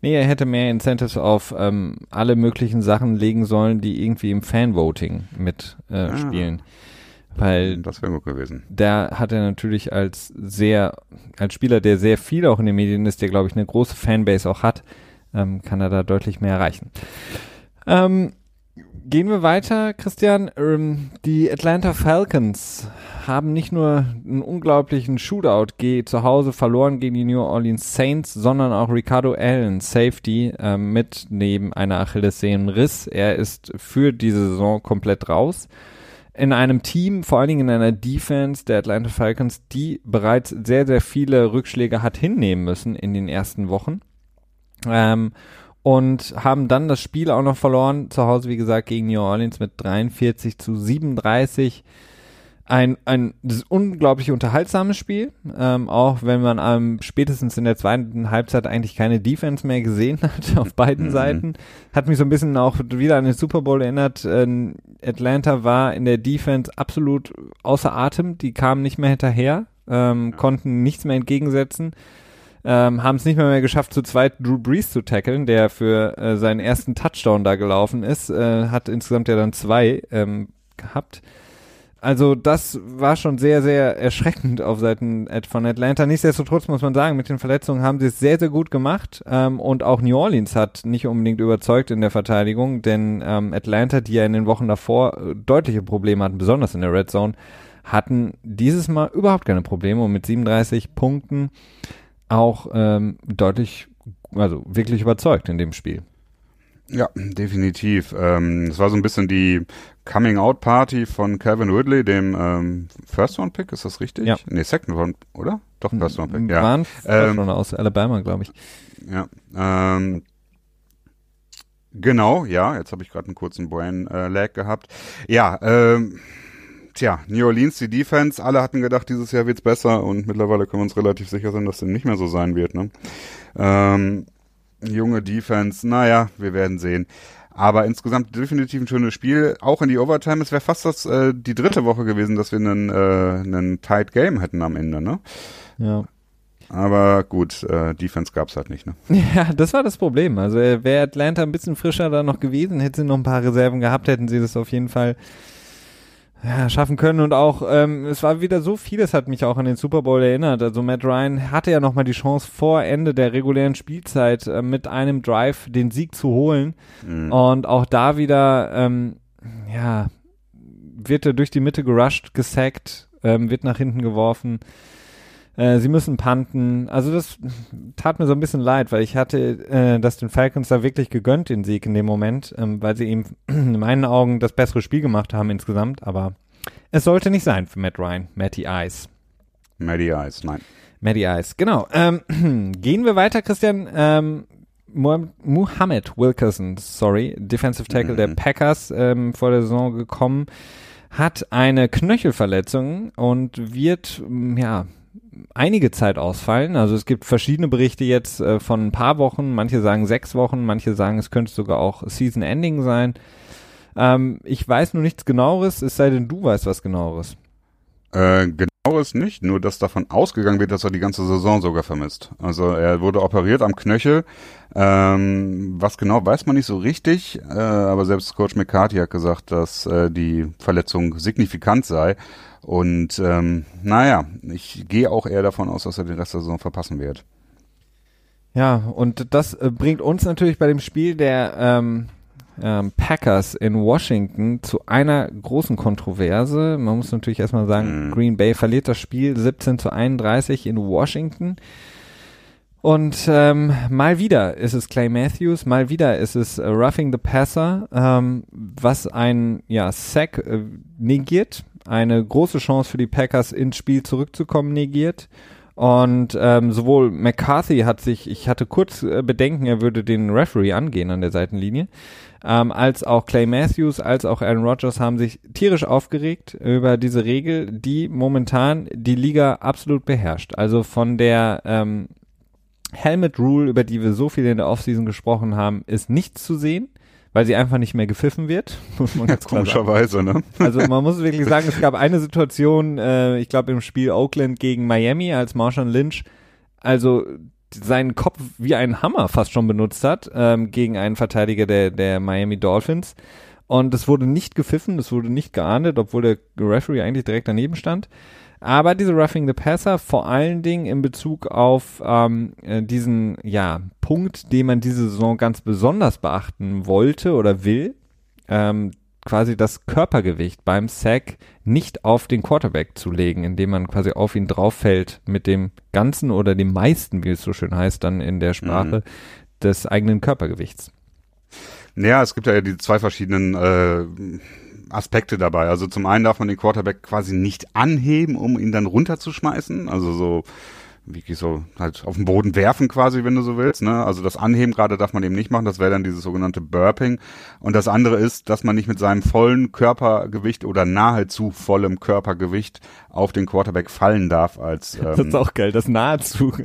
Nee, er hätte mehr Incentives auf ähm, alle möglichen Sachen legen sollen, die irgendwie im Fanvoting mitspielen. Äh, ah, Weil das wäre gut gewesen. Da hat er natürlich als sehr, als Spieler, der sehr viel auch in den Medien ist, der glaube ich eine große Fanbase auch hat, ähm, kann er da deutlich mehr erreichen. Ähm, Gehen wir weiter, Christian. Ähm, die Atlanta Falcons haben nicht nur einen unglaublichen Shootout zu Hause verloren gegen die New Orleans Saints, sondern auch Ricardo Allen, Safety, äh, mit neben einer Achillessehnenriss. Er ist für diese Saison komplett raus. In einem Team, vor allen Dingen in einer Defense der Atlanta Falcons, die bereits sehr, sehr viele Rückschläge hat hinnehmen müssen in den ersten Wochen. Ähm, und haben dann das Spiel auch noch verloren, zu Hause, wie gesagt, gegen New Orleans mit 43 zu 37. Ein, ein unglaublich unterhaltsames Spiel, ähm, auch wenn man ähm, spätestens in der zweiten Halbzeit eigentlich keine Defense mehr gesehen hat auf beiden mhm. Seiten. Hat mich so ein bisschen auch wieder an den Super Bowl erinnert. Ähm, Atlanta war in der Defense absolut außer Atem, die kamen nicht mehr hinterher, ähm, konnten nichts mehr entgegensetzen ähm, haben es nicht mehr, mehr geschafft, zu zweit Drew Brees zu tackeln, der für äh, seinen ersten Touchdown da gelaufen ist, äh, hat insgesamt ja dann zwei ähm, gehabt. Also das war schon sehr, sehr erschreckend auf Seiten von Atlanta. Nichtsdestotrotz muss man sagen, mit den Verletzungen haben sie es sehr, sehr gut gemacht. Ähm, und auch New Orleans hat nicht unbedingt überzeugt in der Verteidigung, denn ähm, Atlanta, die ja in den Wochen davor äh, deutliche Probleme hatten, besonders in der Red Zone, hatten dieses Mal überhaupt keine Probleme und mit 37 Punkten auch ähm, deutlich, also wirklich überzeugt in dem Spiel. Ja, definitiv. Ähm, es war so ein bisschen die Coming-out-Party von Calvin Ridley, dem ähm, First-Round-Pick, ist das richtig? Ja. Nee, Second-Round, oder? Doch, First-Round-Pick, ja. Waren ähm, aus Alabama, glaube ich. Ja, ähm, genau, ja, jetzt habe ich gerade einen kurzen Brain-Lag äh, gehabt. Ja, ähm, tja, New Orleans, die Defense, alle hatten gedacht, dieses Jahr wird's besser und mittlerweile können wir uns relativ sicher sein, dass dem nicht mehr so sein wird. Ne? Ähm, junge Defense, naja, wir werden sehen. Aber insgesamt definitiv ein schönes Spiel. Auch in die Overtime. Es wäre fast das, äh, die dritte Woche gewesen, dass wir einen, äh, einen Tight Game hätten am Ende, ne? Ja. Aber gut, äh, Defense gab's halt nicht, ne? Ja, das war das Problem. Also äh, wäre Atlanta ein bisschen frischer da noch gewesen, hätte sie noch ein paar Reserven gehabt, hätten sie das auf jeden Fall ja, schaffen können und auch ähm, es war wieder so vieles hat mich auch an den Super Bowl erinnert. Also Matt Ryan hatte ja noch mal die Chance vor Ende der regulären Spielzeit äh, mit einem Drive den Sieg zu holen mhm. und auch da wieder ähm, ja wird er durch die Mitte gerusht, gesackt, ähm, wird nach hinten geworfen. Äh, sie müssen panten. Also das tat mir so ein bisschen leid, weil ich hatte äh, das den Falcons da wirklich gegönnt, den Sieg in dem Moment, ähm, weil sie eben in meinen Augen das bessere Spiel gemacht haben insgesamt. Aber es sollte nicht sein für Matt Ryan, Matty Ice. Matty Ice, nein. Matty Ice, genau. Ähm, gehen wir weiter, Christian. Ähm, Muhammad Wilkerson, sorry, Defensive Tackle mhm. der Packers ähm, vor der Saison gekommen, hat eine Knöchelverletzung und wird, ja, einige Zeit ausfallen. Also es gibt verschiedene Berichte jetzt äh, von ein paar Wochen. Manche sagen sechs Wochen, manche sagen, es könnte sogar auch Season Ending sein. Ähm, ich weiß nur nichts genaueres, es sei denn, du weißt was genaueres. Äh, genaueres nicht, nur dass davon ausgegangen wird, dass er die ganze Saison sogar vermisst. Also er wurde operiert am Knöchel. Ähm, was genau weiß man nicht so richtig, äh, aber selbst Coach McCarthy hat gesagt, dass äh, die Verletzung signifikant sei. Und ähm, naja, ich gehe auch eher davon aus, dass er den Rest der Saison verpassen wird. Ja, und das äh, bringt uns natürlich bei dem Spiel der ähm, ähm, Packers in Washington zu einer großen Kontroverse. Man muss natürlich erstmal sagen, mhm. Green Bay verliert das Spiel 17 zu 31 in Washington. Und ähm, mal wieder ist es Clay Matthews, mal wieder ist es äh, Roughing the Passer, ähm, was ein ja, Sack äh, negiert eine große Chance für die Packers ins Spiel zurückzukommen negiert. Und ähm, sowohl McCarthy hat sich, ich hatte kurz äh, Bedenken, er würde den Referee angehen an der Seitenlinie, ähm, als auch Clay Matthews, als auch Aaron Rodgers haben sich tierisch aufgeregt über diese Regel, die momentan die Liga absolut beherrscht. Also von der ähm, Helmet Rule, über die wir so viel in der Offseason gesprochen haben, ist nichts zu sehen weil sie einfach nicht mehr gepfiffen wird. Muss man ganz Komischerweise, ne? Also man muss wirklich sagen, es gab eine Situation, äh, ich glaube im Spiel Oakland gegen Miami, als Marshawn Lynch, also seinen Kopf wie einen Hammer fast schon benutzt hat ähm, gegen einen Verteidiger der, der Miami Dolphins. Und es wurde nicht gepfiffen, es wurde nicht geahndet, obwohl der Referee eigentlich direkt daneben stand. Aber diese Roughing the Passer vor allen Dingen in Bezug auf ähm, äh, diesen ja, Punkt, den man diese Saison ganz besonders beachten wollte oder will, ähm, quasi das Körpergewicht beim Sack nicht auf den Quarterback zu legen, indem man quasi auf ihn drauf fällt mit dem ganzen oder dem meisten, wie es so schön heißt, dann in der Sprache mhm. des eigenen Körpergewichts. Ja, es gibt ja die zwei verschiedenen äh, Aspekte dabei. Also zum einen darf man den Quarterback quasi nicht anheben, um ihn dann runterzuschmeißen. Also so wie so halt auf den Boden werfen quasi, wenn du so willst. Ne? Also das Anheben gerade darf man eben nicht machen. Das wäre dann dieses sogenannte Burping. Und das andere ist, dass man nicht mit seinem vollen Körpergewicht oder nahezu vollem Körpergewicht auf den Quarterback fallen darf. Als ähm, das ist auch geil, das nahezu.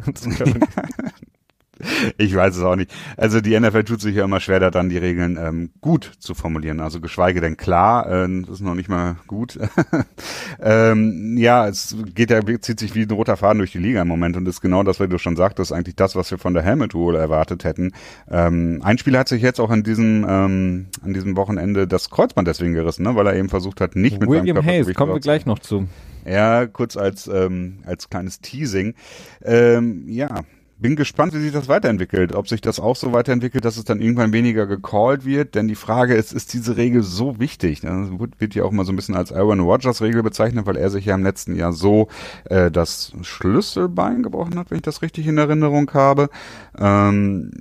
ich weiß es auch nicht. Also die NFL tut sich ja immer schwer, da dann die Regeln ähm, gut zu formulieren. Also geschweige denn klar, äh, das ist noch nicht mal gut. ähm, ja, es geht ja, zieht sich wie ein roter Faden durch die Liga im Moment und ist genau das, was du schon sagtest, eigentlich das, was wir von der Helmet Rule erwartet hätten. Ähm, ein Spieler hat sich jetzt auch an diesem ähm, an diesem Wochenende das Kreuzband deswegen gerissen, ne? weil er eben versucht hat, nicht mit William Hayes, kommen wir gleich noch zu. Ja, kurz als ähm, als kleines Teasing. Ähm, ja, bin gespannt, wie sich das weiterentwickelt. Ob sich das auch so weiterentwickelt, dass es dann irgendwann weniger gecallt wird. Denn die Frage ist, ist diese Regel so wichtig? Das wird ja auch mal so ein bisschen als Aaron Rodgers Regel bezeichnet, weil er sich ja im letzten Jahr so äh, das Schlüsselbein gebrochen hat, wenn ich das richtig in Erinnerung habe. Ähm,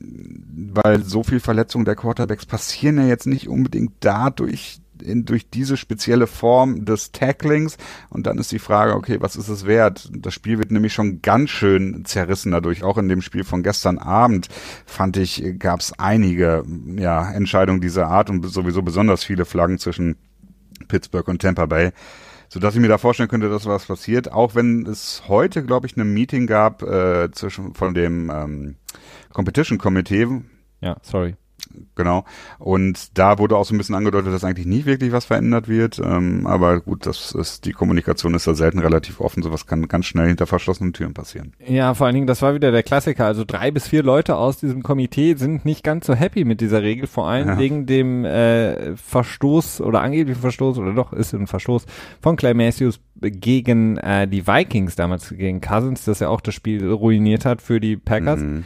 weil so viel Verletzungen der Quarterbacks passieren ja jetzt nicht unbedingt dadurch, in, durch diese spezielle Form des Tacklings. Und dann ist die Frage, okay, was ist es wert? Das Spiel wird nämlich schon ganz schön zerrissen dadurch. Auch in dem Spiel von gestern Abend fand ich, gab es einige ja, Entscheidungen dieser Art und sowieso besonders viele Flaggen zwischen Pittsburgh und Tampa Bay so dass ich mir da vorstellen könnte, dass was passiert. Auch wenn es heute, glaube ich, ein Meeting gab äh, zwischen von dem ähm, Competition Committee. Ja, sorry. Genau. Und da wurde auch so ein bisschen angedeutet, dass eigentlich nicht wirklich was verändert wird. Ähm, aber gut, das ist, die Kommunikation ist da selten relativ offen. Sowas kann ganz schnell hinter verschlossenen Türen passieren. Ja, vor allen Dingen, das war wieder der Klassiker. Also drei bis vier Leute aus diesem Komitee sind nicht ganz so happy mit dieser Regel, vor allem ja. wegen dem äh, Verstoß oder angeblichen Verstoß oder doch ist ein Verstoß von Clay Matthews gegen äh, die Vikings damals gegen Cousins, das ja auch das Spiel ruiniert hat für die Packers. Mhm.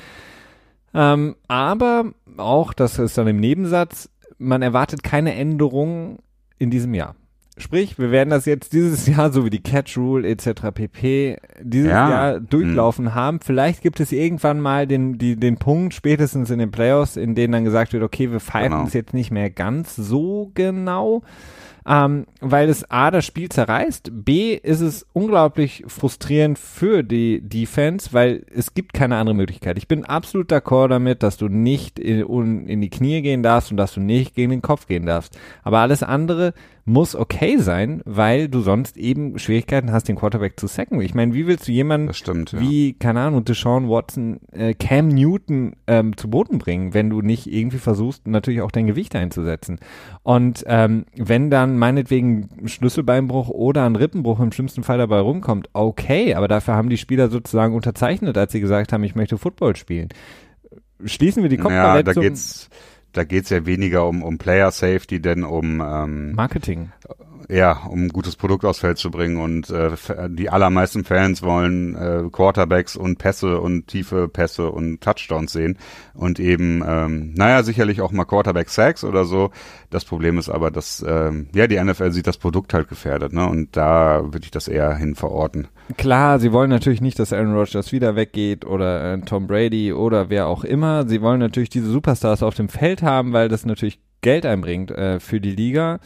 Ähm, aber auch, das ist dann im Nebensatz, man erwartet keine Änderungen in diesem Jahr. Sprich, wir werden das jetzt dieses Jahr, so wie die Catch Rule etc. pp. dieses ja. Jahr durchlaufen hm. haben. Vielleicht gibt es irgendwann mal den, die, den Punkt, spätestens in den Playoffs, in denen dann gesagt wird, okay, wir pfeifen genau. es jetzt nicht mehr ganz so genau ähm, weil es A, das Spiel zerreißt, B, ist es unglaublich frustrierend für die Defense, weil es gibt keine andere Möglichkeit. Ich bin absolut d'accord damit, dass du nicht in, in die Knie gehen darfst und dass du nicht gegen den Kopf gehen darfst. Aber alles andere muss okay sein, weil du sonst eben Schwierigkeiten hast, den Quarterback zu sacken. Ich meine, wie willst du jemanden stimmt, wie, ja. keine Ahnung, Deshaun Watson, äh, Cam Newton ähm, zu Boden bringen, wenn du nicht irgendwie versuchst, natürlich auch dein Gewicht einzusetzen. Und ähm, wenn dann meinetwegen Schlüsselbeinbruch oder ein Rippenbruch im schlimmsten Fall dabei rumkommt, okay, aber dafür haben die Spieler sozusagen unterzeichnet, als sie gesagt haben, ich möchte Football spielen. Schließen wir die Kopfverletzung. Ja, da geht's da geht's ja weniger um, um Player Safety, denn um ähm, Marketing ja, um ein gutes Produkt aufs Feld zu bringen. Und äh, die allermeisten Fans wollen äh, Quarterbacks und Pässe und tiefe Pässe und Touchdowns sehen. Und eben, ähm, naja, sicherlich auch mal Quarterback-Sacks oder so. Das Problem ist aber, dass ähm, ja die NFL sieht das Produkt halt gefährdet, ne? Und da würde ich das eher hin verorten. Klar, sie wollen natürlich nicht, dass Aaron Rodgers wieder weggeht oder äh, Tom Brady oder wer auch immer. Sie wollen natürlich diese Superstars auf dem Feld haben, weil das natürlich Geld einbringt äh, für die Liga.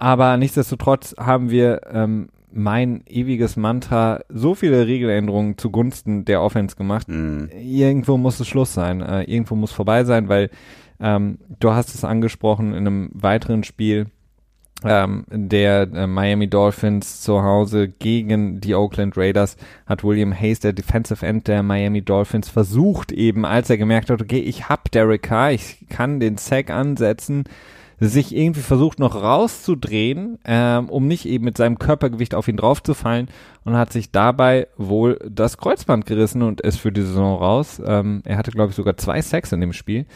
Aber nichtsdestotrotz haben wir ähm, mein ewiges Mantra so viele Regeländerungen zugunsten der Offense gemacht. Mhm. Irgendwo muss es Schluss sein. Äh, irgendwo muss vorbei sein, weil ähm, du hast es angesprochen in einem weiteren Spiel ähm, der äh, Miami Dolphins zu Hause gegen die Oakland Raiders hat William Hayes, der Defensive End der Miami Dolphins, versucht eben, als er gemerkt hat, okay, ich hab Derek Carr, ich kann den Sack ansetzen, sich irgendwie versucht noch rauszudrehen, ähm, um nicht eben mit seinem Körpergewicht auf ihn draufzufallen und hat sich dabei wohl das Kreuzband gerissen und ist für die Saison raus. Ähm, er hatte, glaube ich, sogar zwei Sacks in dem Spiel.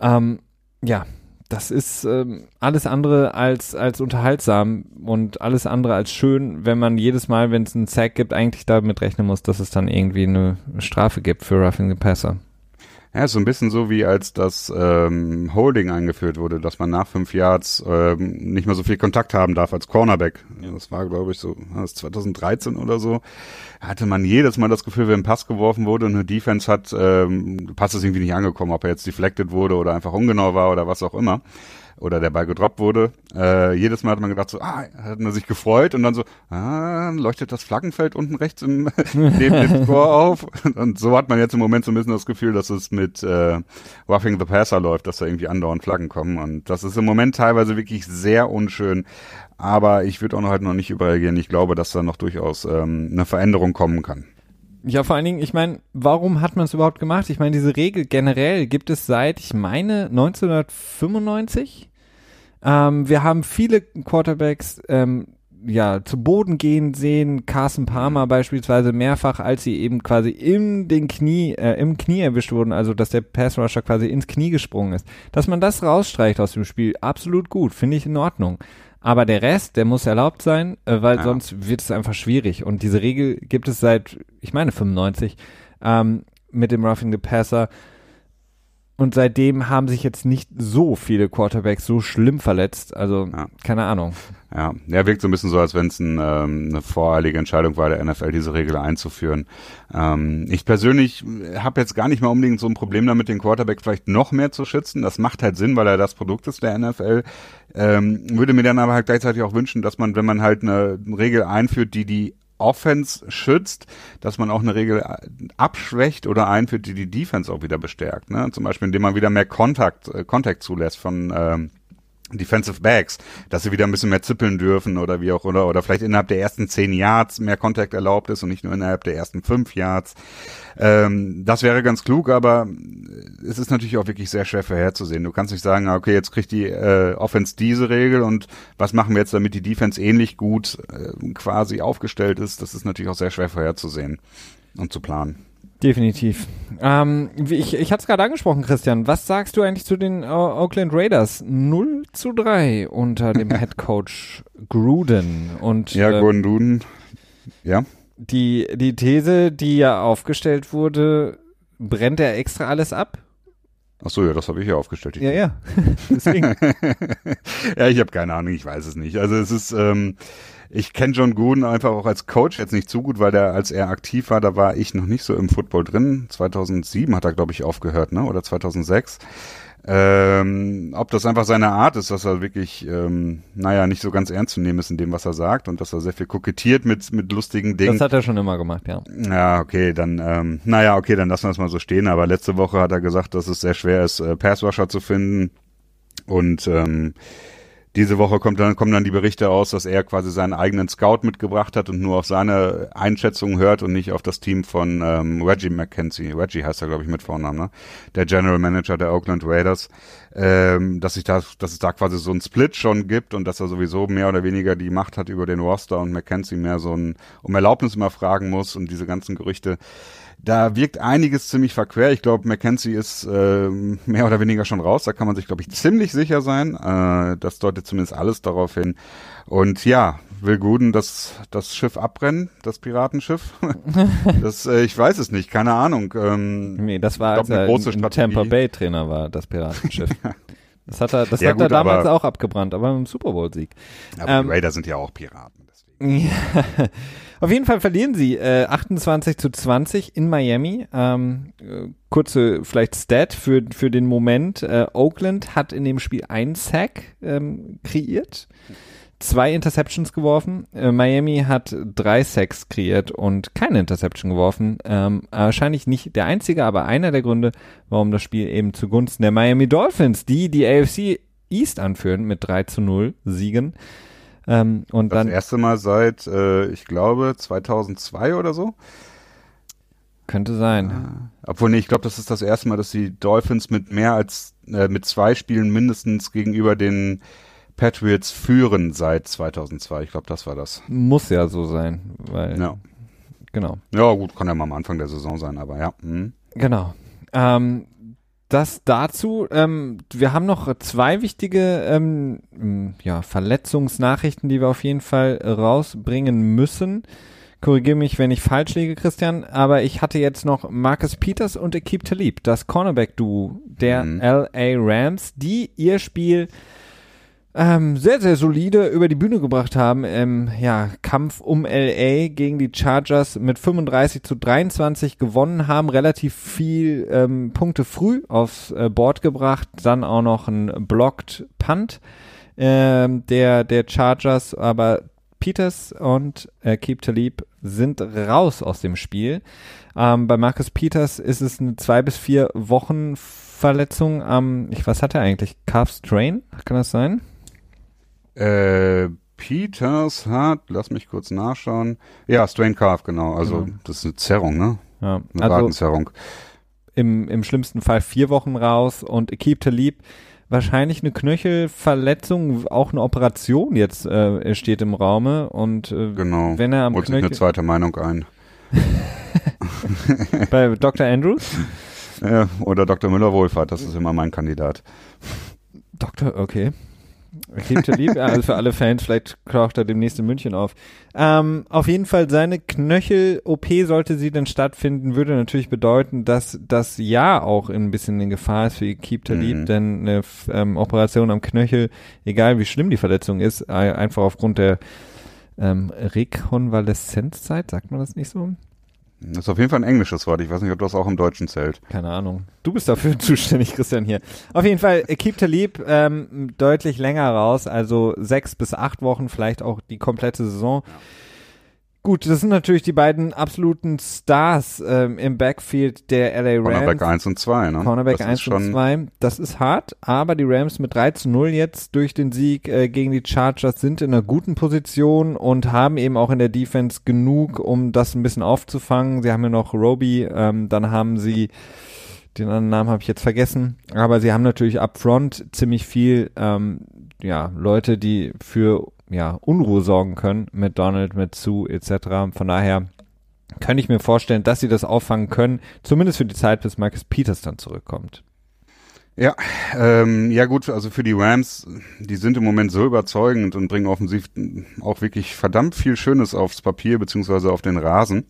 Ähm, ja, das ist ähm, alles andere als, als unterhaltsam und alles andere als schön, wenn man jedes Mal, wenn es einen Sack gibt, eigentlich damit rechnen muss, dass es dann irgendwie eine Strafe gibt für Roughing the Passer. Ja, so ein bisschen so wie als das ähm, Holding eingeführt wurde, dass man nach fünf Yards ähm, nicht mehr so viel Kontakt haben darf als Cornerback. Ja, das war, glaube ich, so das 2013 oder so. Hatte man jedes Mal das Gefühl, wenn ein Pass geworfen wurde und eine Defense hat, ähm, Pass ist irgendwie nicht angekommen, ob er jetzt deflected wurde oder einfach ungenau war oder was auch immer oder der Ball gedroppt wurde, äh, jedes Mal hat man gedacht so, ah, hat man sich gefreut und dann so, ah, leuchtet das Flaggenfeld unten rechts im, neben dem Score auf. Und so hat man jetzt im Moment so ein bisschen das Gefühl, dass es mit äh, Roughing the Passer läuft, dass da irgendwie andauernd Flaggen kommen. Und das ist im Moment teilweise wirklich sehr unschön. Aber ich würde auch noch halt noch nicht überreagieren. Ich glaube, dass da noch durchaus ähm, eine Veränderung kommen kann. Ja, vor allen Dingen, ich meine, warum hat man es überhaupt gemacht? Ich meine, diese Regel generell gibt es seit, ich meine, 1995. Ähm, wir haben viele Quarterbacks ähm, ja zu Boden gehen sehen, Carson Palmer beispielsweise mehrfach, als sie eben quasi in den Knie, äh, im Knie erwischt wurden, also dass der Pass Rusher quasi ins Knie gesprungen ist. Dass man das rausstreicht aus dem Spiel, absolut gut, finde ich in Ordnung. Aber der Rest, der muss erlaubt sein, äh, weil ja. sonst wird es einfach schwierig. Und diese Regel gibt es seit, ich meine 95, ähm, mit dem Roughing the Passer. Und seitdem haben sich jetzt nicht so viele Quarterbacks so schlimm verletzt. Also, ja. keine Ahnung. Ja, er wirkt so ein bisschen so, als wenn es ein, ähm, eine voreilige Entscheidung war, der NFL diese Regel einzuführen. Ähm, ich persönlich habe jetzt gar nicht mal unbedingt so ein Problem damit, den Quarterback vielleicht noch mehr zu schützen. Das macht halt Sinn, weil er das Produkt ist der NFL. Ähm, würde mir dann aber halt gleichzeitig auch wünschen, dass man, wenn man halt eine Regel einführt, die die Offense schützt, dass man auch eine Regel abschwächt oder einführt, die die Defense auch wieder bestärkt. Ne? Zum Beispiel, indem man wieder mehr Kontakt, äh, Kontakt zulässt von ähm, Defensive Backs, dass sie wieder ein bisschen mehr zippeln dürfen oder wie auch oder oder vielleicht innerhalb der ersten zehn Yards mehr Kontakt erlaubt ist und nicht nur innerhalb der ersten fünf Yards. Ähm, das wäre ganz klug, aber es ist natürlich auch wirklich sehr schwer vorherzusehen. Du kannst nicht sagen, okay, jetzt kriegt die äh, Offense diese Regel und was machen wir jetzt, damit die Defense ähnlich gut äh, quasi aufgestellt ist. Das ist natürlich auch sehr schwer vorherzusehen und zu planen. Definitiv. Ähm, ich ich hatte es gerade angesprochen, Christian. Was sagst du eigentlich zu den äh, Oakland Raiders? 0 zu 3 unter dem Head Coach Gruden. Und, ja, äh, Gruden, ja. Die, die These, die ja aufgestellt wurde, brennt er extra alles ab? Ach so, ja, das habe ich ja aufgestellt. Ja, ja. Deswegen. ja, ich habe keine Ahnung, ich weiß es nicht. Also es ist, ähm, ich kenne John Gooden einfach auch als Coach jetzt nicht so gut, weil der, als er aktiv war, da war ich noch nicht so im Football drin. 2007 hat er, glaube ich, aufgehört, ne? Oder 2006. Ähm, ob das einfach seine Art ist, dass er wirklich, ähm, naja, nicht so ganz ernst zu nehmen ist in dem, was er sagt und dass er sehr viel kokettiert mit, mit lustigen Dingen. Das hat er schon immer gemacht, ja. Ja, okay, dann, ähm, naja, okay, dann lassen wir es mal so stehen. Aber letzte Woche hat er gesagt, dass es sehr schwer ist, äh, Passwasher zu finden und ähm, diese Woche kommt dann, kommen dann die Berichte aus, dass er quasi seinen eigenen Scout mitgebracht hat und nur auf seine Einschätzung hört und nicht auf das Team von ähm, Reggie McKenzie. Reggie heißt er, glaube ich, mit Vornamen, ne? Der General Manager der Oakland Raiders. Ähm, dass sich da, dass es da quasi so ein Split schon gibt und dass er sowieso mehr oder weniger die Macht hat über den Roster und McKenzie mehr so ein um Erlaubnis immer fragen muss und diese ganzen Gerüchte da wirkt einiges ziemlich verquer. Ich glaube, Mackenzie ist äh, mehr oder weniger schon raus. Da kann man sich, glaube ich, ziemlich sicher sein. Äh, das deutet zumindest alles darauf hin. Und ja, will Guden das, das Schiff abbrennen, das Piratenschiff? das, äh, ich weiß es nicht, keine Ahnung. Ähm, nee, das war, glaub, als eine große ein Tampa Bay Trainer war, das Piratenschiff. Das hat er, das Ja, hat er gut, damals aber- auch abgebrannt, aber im Super Bowl Sieg. aber Ähm, die Raiders sind ja auch Piraten. Deswegen. Auf jeden Fall verlieren sie äh, 28 zu 20 in Miami. Ähm, äh, kurze vielleicht Stat für, für den Moment. Äh, Oakland hat in dem Spiel einen Sack ähm, kreiert, zwei Interceptions geworfen. Äh, Miami hat drei Sacks kreiert und keine Interception geworfen. Ähm, wahrscheinlich nicht der einzige, aber einer der Gründe, warum das Spiel eben zugunsten der Miami Dolphins, die die AFC East anführen mit 3 zu 0 Siegen. Ähm, und Das dann erste Mal seit, äh, ich glaube, 2002 oder so. könnte sein. Obwohl, nee, ich glaube, das ist das erste Mal, dass die Dolphins mit mehr als, äh, mit zwei Spielen mindestens gegenüber den Patriots führen seit 2002. Ich glaube, das war das. Muss ja so sein, weil Ja. genau, Ja, gut, kann ja mal am Anfang der Saison sein, aber ja. Mhm. genau. Ähm, das dazu. Ähm, wir haben noch zwei wichtige ähm, ja, Verletzungsnachrichten, die wir auf jeden Fall rausbringen müssen. Korrigiere mich, wenn ich falsch liege, Christian, aber ich hatte jetzt noch Marcus Peters und Ekip Talib, das Cornerback-Duo der Mhm. LA Rams, die ihr Spiel ähm, sehr, sehr solide über die Bühne gebracht haben im ja, Kampf um LA gegen die Chargers mit 35 zu 23 gewonnen haben, relativ viel ähm, Punkte früh aufs äh, Board gebracht, dann auch noch ein Blocked Punt ähm, der, der Chargers, aber Peters und äh, Keep Talib sind raus aus dem Spiel. Ähm, bei Marcus Peters ist es eine zwei bis vier Wochen Verletzung am, ich was hat er eigentlich? Calf Strain? Kann das sein? Äh, Peters hat, lass mich kurz nachschauen. Ja, Strain Calf, genau. Also, Genau. das ist eine Zerrung, ne? Ja, Eine also Wadenzerrung. im, im schlimmsten Fall vier Wochen raus und Keep Talib wahrscheinlich eine Knöchelverletzung, auch eine Operation jetzt äh, steht im Raume und äh, Genau. wenn er am Holt sich eine Knöchel zweite Meinung ein. bei Dr. Andrews Ja, oder Dr. Müller-Wohlfahrt, das ist immer mein Kandidat. Doktor, okay. Keep Talib, ja, also für alle Fans, vielleicht taucht er demnächst in München auf. Ähm, auf jeden Fall seine Knöchel-OP sollte sie dann stattfinden, würde natürlich bedeuten, dass das Jahr auch ein bisschen in Gefahr ist für Keep Talib, Mhm. denn eine ähm, Operation am Knöchel, egal wie schlimm die Verletzung ist, einfach aufgrund der ähm, Rekonvaleszenzzeit, sagt man das nicht so? Das ist auf jeden Fall ein englisches Wort. Ich weiß nicht, ob das auch im Deutschen zählt. Keine Ahnung. Du bist dafür zuständig, Christian, hier. Auf jeden Fall, äh, Keep Talib ähm, deutlich länger raus, also sechs bis acht Wochen, vielleicht auch die komplette Saison. Gut, das sind natürlich die beiden absoluten Stars ähm, im Backfield der LA Rams. Cornerback 1 und 2, ne? Cornerback Das 1 ist und schon- 2. Das ist hart, aber die Rams mit 3 zu 0 jetzt durch den Sieg äh, gegen die Chargers sind in einer guten Position und haben eben auch in der Defense genug, um das ein bisschen aufzufangen. Sie haben ja noch Roby, ähm, dann haben sie den anderen Namen habe ich jetzt vergessen, aber sie haben natürlich up front ziemlich viel ähm, ja, Leute, die für ja, Unruhe sorgen können mit Donald, mit Sue etc. Von daher könnte ich mir vorstellen, dass sie das auffangen können, zumindest für die Zeit, bis Marcus Peters dann zurückkommt. Ja, ähm, ja gut, also für die Rams, die sind im Moment so überzeugend und bringen offensiv auch wirklich verdammt viel Schönes aufs Papier beziehungsweise auf den Rasen.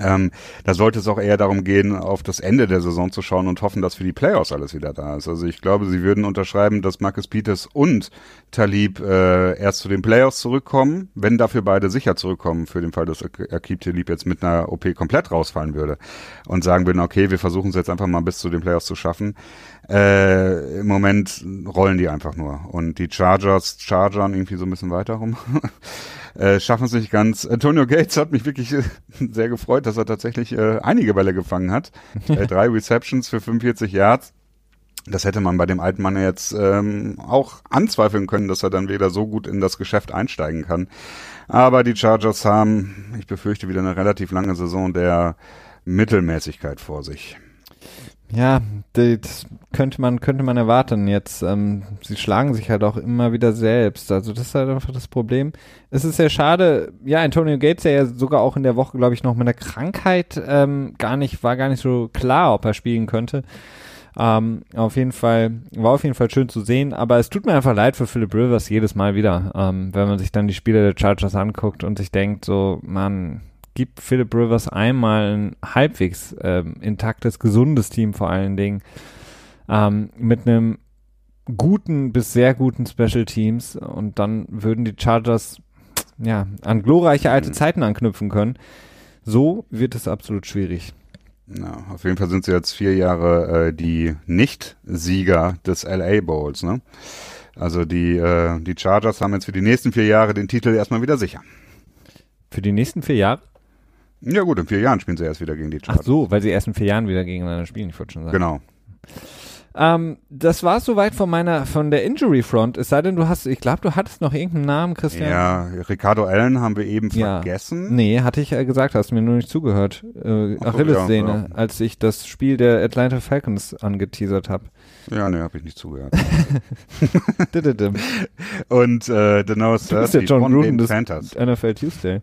Ähm, da sollte es auch eher darum gehen, auf das Ende der Saison zu schauen und hoffen, dass für die Playoffs alles wieder da ist. Also ich glaube, sie würden unterschreiben, dass Marcus Peters und Talib äh, erst zu den Playoffs zurückkommen, wenn dafür beide sicher zurückkommen, für den Fall, dass Ak- Akib Talib jetzt mit einer OP komplett rausfallen würde und sagen würden, okay, wir versuchen es jetzt einfach mal bis zu den Playoffs zu schaffen. Äh, Im Moment rollen die einfach nur und die Chargers chargern irgendwie so ein bisschen weiter rum. äh, schaffen es nicht ganz. Antonio Gates hat mich wirklich äh, sehr gefreut, dass er tatsächlich äh, einige Bälle gefangen hat. äh, drei Receptions für 45 Yards. Das hätte man bei dem alten Mann jetzt ähm, auch anzweifeln können, dass er dann wieder so gut in das Geschäft einsteigen kann. Aber die Chargers haben, ich befürchte, wieder eine relativ lange Saison der Mittelmäßigkeit vor sich. Ja, das könnte man, könnte man erwarten jetzt. Ähm, sie schlagen sich halt auch immer wieder selbst. Also das ist halt einfach das Problem. Es ist sehr schade. Ja, Antonio Gates, der ja sogar auch in der Woche, glaube ich, noch mit einer Krankheit ähm, gar nicht, war gar nicht so klar, ob er spielen könnte. Ähm, auf jeden Fall, war auf jeden Fall schön zu sehen, aber es tut mir einfach leid für Philip Rivers jedes Mal wieder, ähm, wenn man sich dann die Spiele der Chargers anguckt und sich denkt, so, man, gibt Philip Rivers einmal ein halbwegs ähm, intaktes, gesundes Team vor allen Dingen, ähm, mit einem guten bis sehr guten Special Teams und dann würden die Chargers ja an glorreiche alte Mhm. Zeiten anknüpfen können. So wird es absolut schwierig. Ja, auf jeden Fall sind sie jetzt vier Jahre äh, die Nicht-Sieger des LA Bowls. Ne? Also die, äh, die Chargers haben jetzt für die nächsten vier Jahre den Titel erstmal wieder sicher. Für die nächsten vier Jahre? Ja gut, in vier Jahren spielen sie erst wieder gegen die Ach Chargers. so, weil sie erst in vier Jahren wieder gegeneinander spielen, ich wollte schon sagen. Genau. Ähm, das war soweit von meiner, von der Injury Front. Es sei denn, du hast, ich glaube, du hattest noch irgendeinen Namen, Christian. Ja, Ricardo Allen haben wir eben Ja. vergessen. Nee, hatte ich äh, gesagt, hast mir nur nicht zugehört. Äh, Ach Achillessehne, ja, als ich das Spiel der Atlanta Falcons angeteasert habe. Ja, nee, habe ich nicht zugehört. du Und äh, The No bist der John Gruden den des Panthers. NFL Tuesday.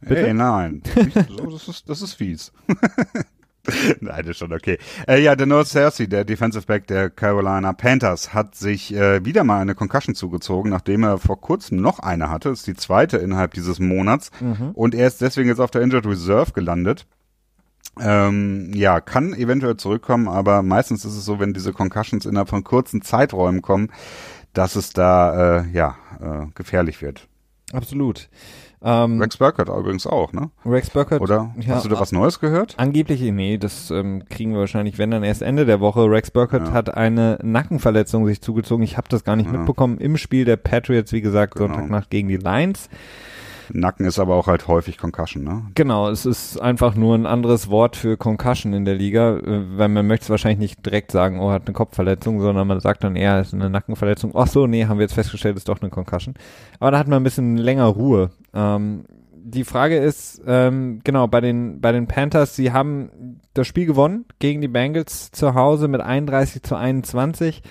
Bitte? Ey, nein. So, das, ist, das ist fies. Nein, das ist schon okay. Äh, ja, Dano Cersei, der Defensive Back der Carolina Panthers, hat sich äh, wieder mal eine Concussion zugezogen, nachdem er vor kurzem noch eine hatte. Das ist die zweite innerhalb dieses Monats. Mhm. Und er ist deswegen jetzt auf der Injured Reserve gelandet. Ähm, ja, kann eventuell zurückkommen, aber meistens ist es so, wenn diese Concussions innerhalb von kurzen Zeiträumen kommen, dass es da äh, ja äh, gefährlich wird. Absolut. Ähm, Rex Burkhardt übrigens auch, ne? Rex Burkhardt. Oder ja, hast du da was Neues gehört? Angeblich, nee, das ähm, kriegen wir wahrscheinlich, wenn dann erst Ende der Woche. Rex Burkhardt Ja. hat eine Nackenverletzung sich zugezogen. Ich habe das gar nicht Ja. mitbekommen. Im Spiel der Patriots, wie gesagt, Genau. Sonntagnacht gegen die Lions. Nacken ist aber auch halt häufig Concussion, ne? Genau, es ist einfach nur ein anderes Wort für Concussion in der Liga, äh, weil man möchte es wahrscheinlich nicht direkt sagen, oh, hat eine Kopfverletzung, sondern man sagt dann eher, es ist eine Nackenverletzung. Ach so, nee, haben wir jetzt festgestellt, ist doch eine Concussion. Aber da hat man ein bisschen länger Ruhe. Ähm, die Frage ist, ähm, genau, bei den, bei den Panthers, sie haben das Spiel gewonnen gegen die Bengals zu Hause mit 31 zu 21.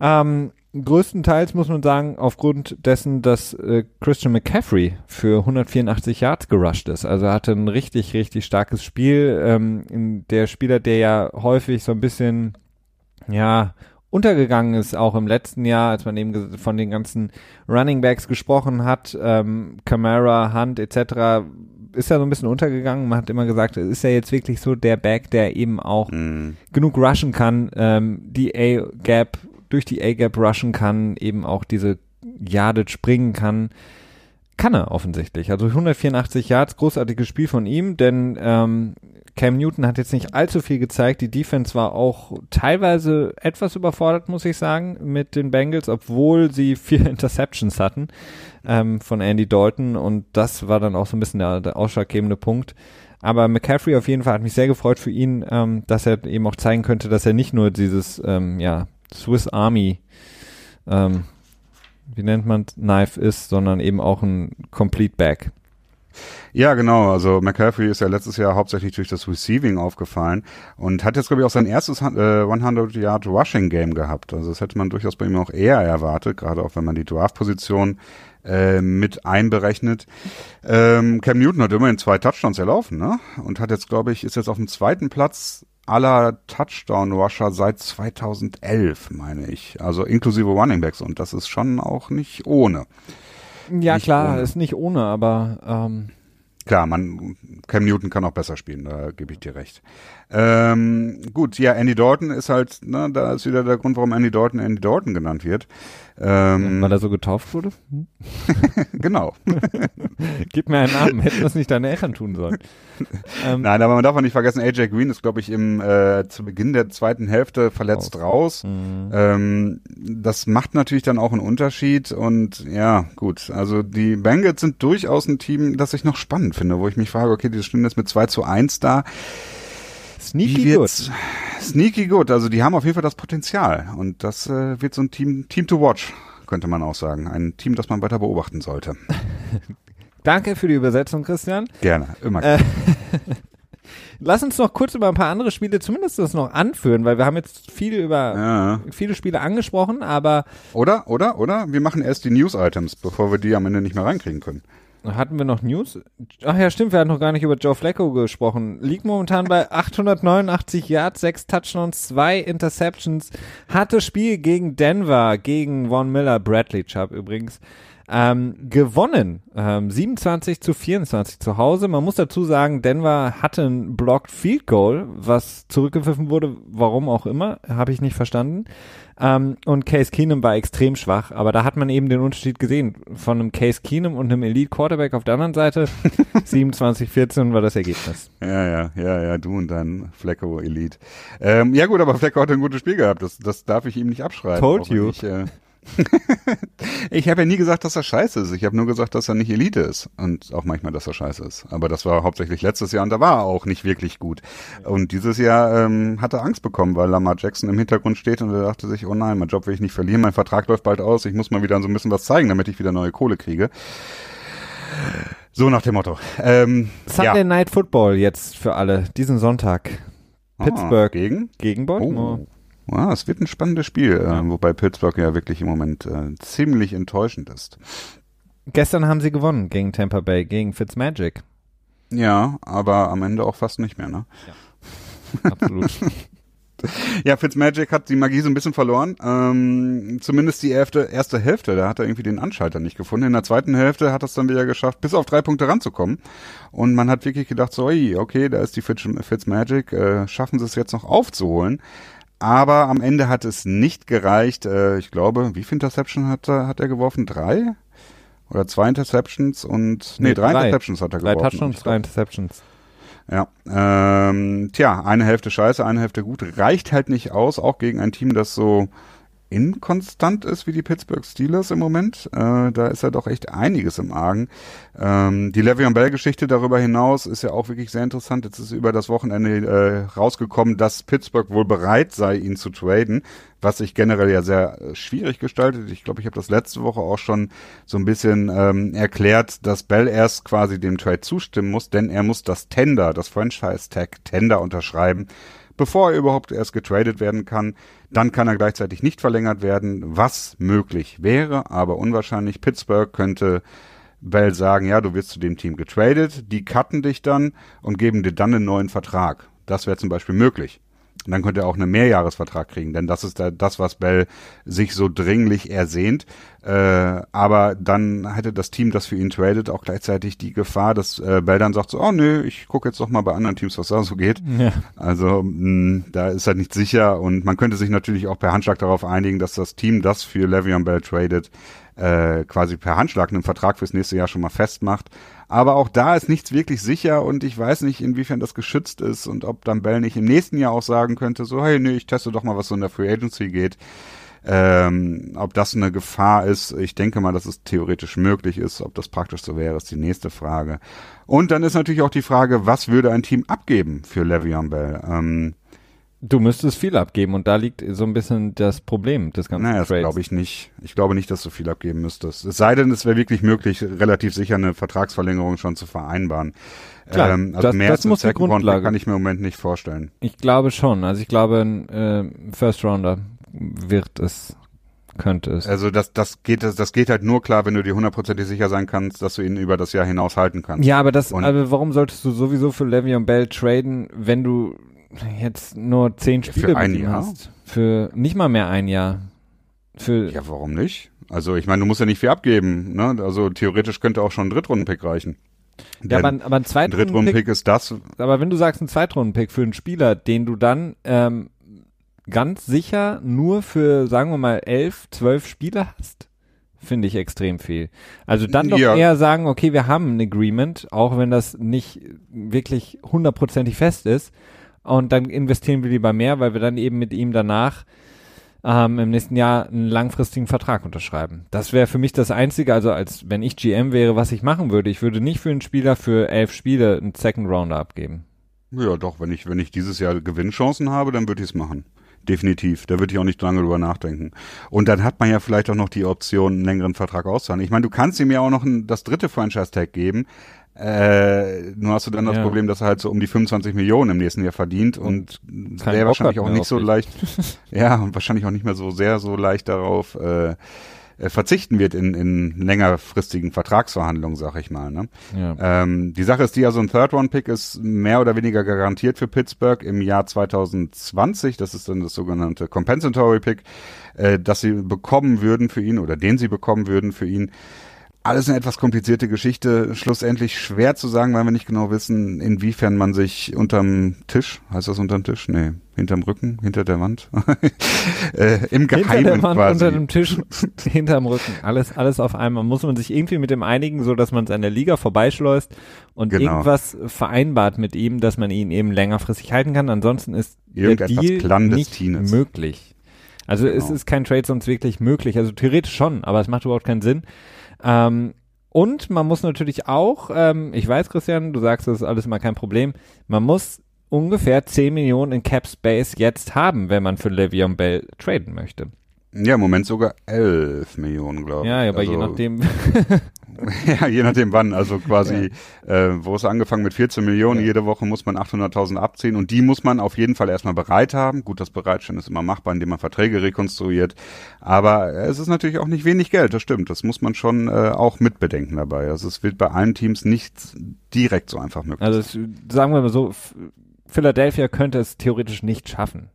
Ähm, größtenteils muss man sagen, aufgrund dessen, dass äh, Christian McCaffrey für 184 Yards gerusht ist. Also er hatte ein richtig, richtig starkes Spiel. Ähm, der Spieler, der ja häufig so ein bisschen, ja, untergegangen ist, auch im letzten Jahr, als man eben von den ganzen Running Backs gesprochen hat, ähm, Camara, Hunt etc., ist er so ein bisschen untergegangen. Man hat immer gesagt, ist er jetzt wirklich so der Back, der eben auch Mhm. genug rushen kann, ähm, die A-Gap, durch die A-Gap rushen kann, eben auch diese Yardage springen kann. Kann er offensichtlich. Also 184 Yards, großartiges Spiel von ihm, denn ähm, Cam Newton hat jetzt nicht allzu viel gezeigt. Die Defense war auch teilweise etwas überfordert, muss ich sagen, mit den Bengals, obwohl sie vier Interceptions hatten ähm, von Andy Dalton und das war dann auch so ein bisschen der, der ausschlaggebende Punkt. Aber McCaffrey auf jeden Fall hat mich sehr gefreut für ihn, ähm, dass er eben auch zeigen könnte, dass er nicht nur dieses ähm, ja, Swiss Army ähm, wie nennt man Knife ist, sondern eben auch ein Complete Back. Ja, genau. Also McCaffrey ist ja letztes Jahr hauptsächlich durch das Receiving aufgefallen und hat jetzt, glaube ich, auch sein erstes äh, 100-Yard-Rushing-Game gehabt. Also das hätte man durchaus bei ihm auch eher erwartet, gerade auch wenn man die Draft-Position äh, mit einberechnet. Ähm, Cam Newton hat immerhin zwei Touchdowns erlaufen, ne? Und hat jetzt, glaube ich, ist jetzt auf dem zweiten Platz aller Touchdown-Rusher seit 2011, meine ich. Also inklusive Running Backs. Und das ist schon auch nicht ohne. Ja, nicht klar, ohne. ist nicht ohne, aber ähm Klar, man, Cam Newton kann auch besser spielen, da gebe ich dir recht. Ähm, gut, ja, Andy Dalton ist halt, ne, da ist wieder der Grund, warum Andy Dalton Andy Dalton genannt wird. Ähm, Weil er so getauft wurde? Hm? genau. Gib mir einen Namen, hätten das nicht deine Eltern tun sollen. Ähm, Nein, aber man darf auch nicht vergessen, AJ Green ist, glaube ich, im äh, zu Beginn der zweiten Hälfte verletzt raus. raus. Mhm. Ähm, das macht natürlich dann auch einen Unterschied und ja, gut. Also die Bengals sind durchaus ein Team, das ich noch spannend finde, wo ich mich frage, okay, die stehen jetzt mit 2 zu 1 da. Sneaky gut. Sneaky gut. Also die haben auf jeden Fall das Potenzial. Und das äh, wird so ein Team, Team to watch, könnte man auch sagen. Ein Team, das man weiter beobachten sollte. Danke für die Übersetzung, Christian. Gerne, immer. Äh, Lass uns noch kurz über ein paar andere Spiele zumindest das noch anführen, weil wir haben jetzt viel über ja. viele Spiele angesprochen, aber. Oder, oder, oder? Wir machen erst die News-Items, bevor wir die am Ende nicht mehr reinkriegen können. Hatten wir noch News? Ach ja, stimmt, wir hatten noch gar nicht über Joe Flacco gesprochen. Liegt momentan bei 889 Yards, 6 Touchdowns, 2 Interceptions. Hatte Spiel gegen Denver, gegen Von Miller, Bradley Chubb übrigens. Ähm, gewonnen. Ähm, 27 zu 24 zu Hause. Man muss dazu sagen, Denver hatte ein Blocked Field Goal, was zurückgepfiffen wurde, warum auch immer, habe ich nicht verstanden. Ähm, und Case Keenum war extrem schwach, aber da hat man eben den Unterschied gesehen von einem Case Keenum und einem Elite Quarterback auf der anderen Seite. 27-14 war das Ergebnis. Ja, ja, ja, ja, du und dein Flecko Elite. Ähm, ja gut, aber Flecko hat ein gutes Spiel gehabt. Das, das darf ich ihm nicht abschreiben. Told you. Ich, äh, ich habe ja nie gesagt, dass er scheiße ist. Ich habe nur gesagt, dass er nicht Elite ist. Und auch manchmal, dass er scheiße ist. Aber das war hauptsächlich letztes Jahr und da war er auch nicht wirklich gut. Und dieses Jahr ähm, hat er Angst bekommen, weil Lamar Jackson im Hintergrund steht und er dachte sich, oh nein, mein Job will ich nicht verlieren, mein Vertrag läuft bald aus, ich muss mal wieder so ein bisschen was zeigen, damit ich wieder neue Kohle kriege. So nach dem Motto. Ähm, Sunday ja. Night Football jetzt für alle, diesen Sonntag. Ah, Pittsburgh gegen? Gegen Baltimore. Oh. Ja, es wird ein spannendes Spiel, äh, wobei Pittsburgh ja wirklich im Moment äh, ziemlich enttäuschend ist. Gestern haben sie gewonnen gegen Tampa Bay, gegen Fitzmagic. Ja, aber am Ende auch fast nicht mehr, ne? Ja, absolut. ja, Fitzmagic hat die Magie so ein bisschen verloren. Ähm, zumindest die erste, erste Hälfte, da hat er irgendwie den Anschalter nicht gefunden. In der zweiten Hälfte hat er es dann wieder geschafft, bis auf drei Punkte ranzukommen. Und man hat wirklich gedacht, so, okay, da ist die Fitzmagic, äh, schaffen sie es jetzt noch aufzuholen aber am Ende hat es nicht gereicht. Äh, ich glaube, wie viele Interceptions hat er, hat er geworfen? Drei? Oder zwei Interceptions und nee, nee drei, drei, Interceptions hat er drei geworfen. Drei Touchdowns, drei Interceptions. Ja, ähm, tja, eine Hälfte scheiße, eine Hälfte gut, reicht halt nicht aus, auch gegen ein Team, das so inkonstant ist wie die Pittsburgh Steelers im Moment. Äh, da ist ja doch echt einiges im Argen. Ähm, die Le'Veon Bell-Geschichte darüber hinaus ist ja auch wirklich sehr interessant. Jetzt ist über das Wochenende äh, rausgekommen, dass Pittsburgh wohl bereit sei, ihn zu traden, was sich generell ja sehr äh, schwierig gestaltet. Ich glaube, ich habe das letzte Woche auch schon so ein bisschen ähm, erklärt, dass Bell erst quasi dem Trade zustimmen muss, denn er muss das Tender, das Franchise-Tag Tender unterschreiben bevor er überhaupt erst getradet werden kann. Dann kann er gleichzeitig nicht verlängert werden, was möglich wäre, aber unwahrscheinlich. Pittsburgh könnte Bell sagen, ja, du wirst zu dem Team getradet, die cutten dich dann und geben dir dann einen neuen Vertrag. Das wäre zum Beispiel möglich. Und dann könnte er auch einen Mehrjahresvertrag kriegen, denn das ist da das, was Bell sich so dringlich ersehnt. Äh, aber dann hätte das Team, das für ihn tradet, auch gleichzeitig die Gefahr, dass äh, Bell dann sagt so, oh nö, ich gucke jetzt doch mal bei anderen Teams, was da so geht. Ja. Also mh, da ist er nicht sicher und man könnte sich natürlich auch per Handschlag darauf einigen, dass das Team, das für Le'Veon Bell tradet, äh, quasi per Handschlag einen Vertrag fürs nächste Jahr schon mal festmacht. Aber auch da ist nichts wirklich sicher und ich weiß nicht, inwiefern das geschützt ist und ob dann Bell nicht im nächsten Jahr auch sagen könnte, so, hey, nee, ich teste doch mal, was so in der Free Agency geht. Ähm, ob das eine Gefahr ist, ich denke mal, dass es theoretisch möglich ist. Ob das praktisch so wäre, ist die nächste Frage. Und dann ist natürlich auch die Frage, was würde ein Team abgeben für Le'Veon Bell? Ähm, Du müsstest viel abgeben und da liegt so ein bisschen das Problem des ganzen naja, das glaube ich nicht. Ich glaube nicht, dass du viel abgeben müsstest. Es sei denn, es wäre wirklich möglich, relativ sicher eine Vertragsverlängerung schon zu vereinbaren. Klar, ähm, also das, mehr das muss die Grundlage. kann ich mir im Moment nicht vorstellen. Ich glaube schon. Also ich glaube, ein äh, First Rounder wird es könnte es. Also das, das geht, das geht halt nur klar, wenn du dir hundertprozentig sicher sein kannst, dass du ihn über das Jahr hinaus halten kannst. Ja, aber das, aber warum solltest du sowieso für Le'Veon Bell traden, wenn du jetzt nur zehn Spiele für ein Jahr? hast. Für nicht mal mehr ein Jahr. Für ja, warum nicht? Also ich meine, du musst ja nicht viel abgeben. Ne? Also theoretisch könnte auch schon ein Drittrunden-Pick reichen. Ja, aber, aber ein Zweitrunden-Pick ist das. Aber wenn du sagst, ein Zweitrunden-Pick für einen Spieler, den du dann ähm, ganz sicher nur für, sagen wir mal, elf, zwölf Spiele hast, finde ich extrem viel. Also dann doch ja. eher sagen, okay, wir haben ein Agreement, auch wenn das nicht wirklich hundertprozentig fest ist, und dann investieren wir lieber mehr, weil wir dann eben mit ihm danach ähm, im nächsten Jahr einen langfristigen Vertrag unterschreiben. Das wäre für mich das Einzige, also als wenn ich GM wäre, was ich machen würde. Ich würde nicht für einen Spieler für elf Spiele einen Second Rounder abgeben. Ja, doch, wenn ich, wenn ich dieses Jahr Gewinnchancen habe, dann würde ich es machen. Definitiv. Da würde ich auch nicht lange drüber nachdenken. Und dann hat man ja vielleicht auch noch die Option, einen längeren Vertrag auszahlen. Ich meine, du kannst ihm ja auch noch ein, das dritte Franchise-Tag geben, äh, nur hast du dann das ja. Problem, dass er halt so um die 25 Millionen im nächsten Jahr verdient und, wäre wahrscheinlich auch nicht so leicht, ja, und wahrscheinlich auch nicht mehr so sehr so leicht darauf äh, äh, verzichten wird in, in längerfristigen Vertragsverhandlungen, sag ich mal. Ne? Ja. Ähm, die Sache ist die, also ein Third-One-Pick ist mehr oder weniger garantiert für Pittsburgh im Jahr 2020. Das ist dann das sogenannte Compensatory Pick, äh, das sie bekommen würden für ihn oder den sie bekommen würden für ihn alles eine etwas komplizierte Geschichte. Schlussendlich schwer zu sagen, weil wir nicht genau wissen, inwiefern man sich unterm Tisch, heißt das unterm Tisch? Nee, hinterm Rücken, hinter der Wand, äh, im Geheimen hinter der Wand, quasi. unter dem Tisch, hinterm Rücken, alles, alles auf einmal. Muss man sich irgendwie mit dem einigen, so dass man es an der Liga vorbeischleust und genau. irgendwas vereinbart mit ihm, dass man ihn eben längerfristig halten kann. Ansonsten ist Irgendetwas der Deal nicht möglich. Also genau. es ist kein Trade sonst wirklich möglich. Also theoretisch schon, aber es macht überhaupt keinen Sinn. Ähm, und man muss natürlich auch, ähm, ich weiß, Christian, du sagst, das ist alles mal kein Problem, man muss ungefähr 10 Millionen in Cap Space jetzt haben, wenn man für Le'Veon Bell traden möchte. Ja, im Moment sogar 11 Millionen, glaube ich. Ja, aber also, je nachdem. ja, je nachdem wann. Also quasi, ja. äh, wo es angefangen mit 14 Millionen, ja. jede Woche muss man 800.000 abziehen und die muss man auf jeden Fall erstmal bereit haben. Gut, das Bereitstellen ist immer machbar, indem man Verträge rekonstruiert. Aber es ist natürlich auch nicht wenig Geld, das stimmt. Das muss man schon äh, auch mitbedenken dabei. Also es wird bei allen Teams nicht direkt so einfach möglich. Also es, sagen wir mal so, Philadelphia könnte es theoretisch nicht schaffen.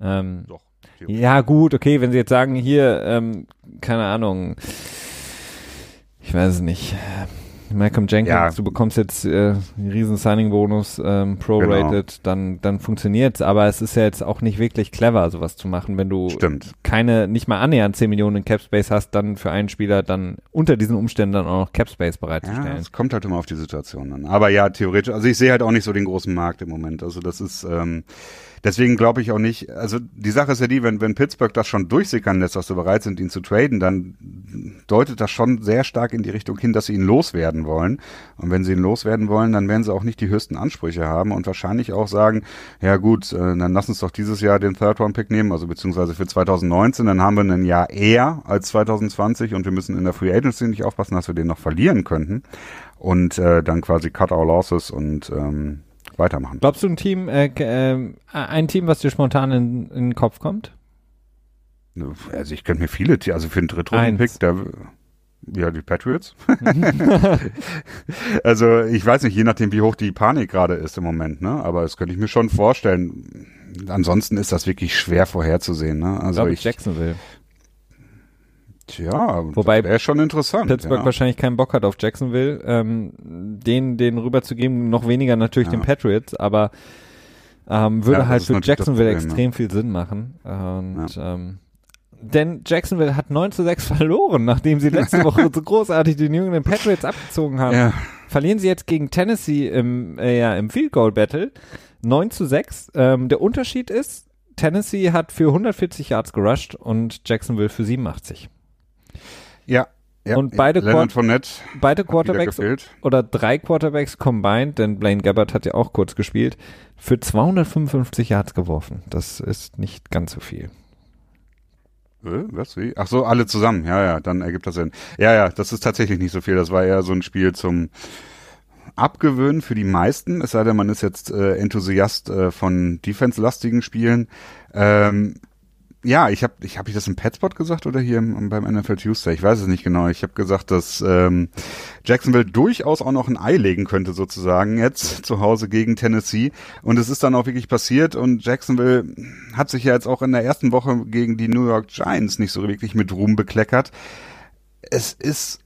Ähm, Doch. Ja, gut, okay, wenn sie jetzt sagen, hier, ähm, keine Ahnung, ich weiß es nicht. Malcolm Jenkins, ja. du bekommst jetzt äh, einen riesen Signing-Bonus, ähm, prorated, genau. dann, dann funktioniert's. Aber es ist ja jetzt auch nicht wirklich clever, sowas zu machen, wenn du Stimmt. keine, nicht mal annähernd 10 Millionen in Capspace hast, dann für einen Spieler dann unter diesen Umständen dann auch noch Capspace bereitzustellen. Ja, es kommt halt immer auf die Situation an. Aber ja, theoretisch, also ich sehe halt auch nicht so den großen Markt im Moment. Also das ist, ähm, Deswegen glaube ich auch nicht, also die Sache ist ja die, wenn, wenn Pittsburgh das schon durchsickern lässt, dass sie bereit sind, ihn zu traden, dann deutet das schon sehr stark in die Richtung hin, dass sie ihn loswerden wollen. Und wenn sie ihn loswerden wollen, dann werden sie auch nicht die höchsten Ansprüche haben und wahrscheinlich auch sagen, ja gut, äh, dann lass uns doch dieses Jahr den Third-Round-Pick nehmen, also beziehungsweise für 2019, dann haben wir ein Jahr eher als 2020 und wir müssen in der Free Agency nicht aufpassen, dass wir den noch verlieren könnten. Und äh, dann quasi cut our losses und ähm, weitermachen. Glaubst du ein Team, äh, äh, ein Team, was dir spontan in, in den Kopf kommt? Also ich könnte mir viele, also für einen Drittrunden-Pick, da ja, die Patriots. also ich weiß nicht, je nachdem, wie hoch die Panik gerade ist im Moment, ne? Aber das könnte ich mir schon vorstellen. Ansonsten ist das wirklich schwer vorherzusehen, ne? Also ich, ich Jacksonville. Tja, wobei wäre schon interessant. Pittsburgh ja. wahrscheinlich keinen Bock hat auf Jacksonville, ähm, den den rüberzugeben, noch weniger natürlich ja. den Patriots, aber ähm, würde ja, halt für Jacksonville Problem, extrem viel Sinn machen. Und ähm, denn Jacksonville hat 9 zu 6 verloren, nachdem sie letzte Woche so großartig die New England Patriots abgezogen haben. Verlieren sie jetzt gegen Tennessee im, äh, ja, im Field Goal Battle 9 zu 6. Ähm, der Unterschied ist, Tennessee hat für 140 Yards gerusht und Jacksonville für 87. Ja, ja, und beide, Fournette beide Quarterbacks oder drei Quarterbacks combined, denn Blaine Gabbard hat ja auch kurz gespielt, für 255 Yards geworfen. Das ist nicht ganz so viel. Äh, was, wie? Ach so, alle zusammen. Ja, ja, dann ergibt das Sinn. Ja, ja, das ist tatsächlich nicht so viel. Das war eher so ein Spiel zum Abgewöhnen für die meisten. Es sei denn, man ist jetzt äh, Enthusiast äh, von defense-lastigen Spielen. Ähm, ja, ich habe ich hab ich das im Petspot gesagt oder hier im, beim NFL Tuesday? Ich weiß es nicht genau. Ich habe gesagt, dass ähm, Jacksonville durchaus auch noch ein Ei legen könnte sozusagen jetzt zu Hause gegen Tennessee und es ist dann auch wirklich passiert und Jacksonville hat sich ja jetzt auch in der ersten Woche gegen die New York Giants nicht so wirklich mit Ruhm bekleckert. Es ist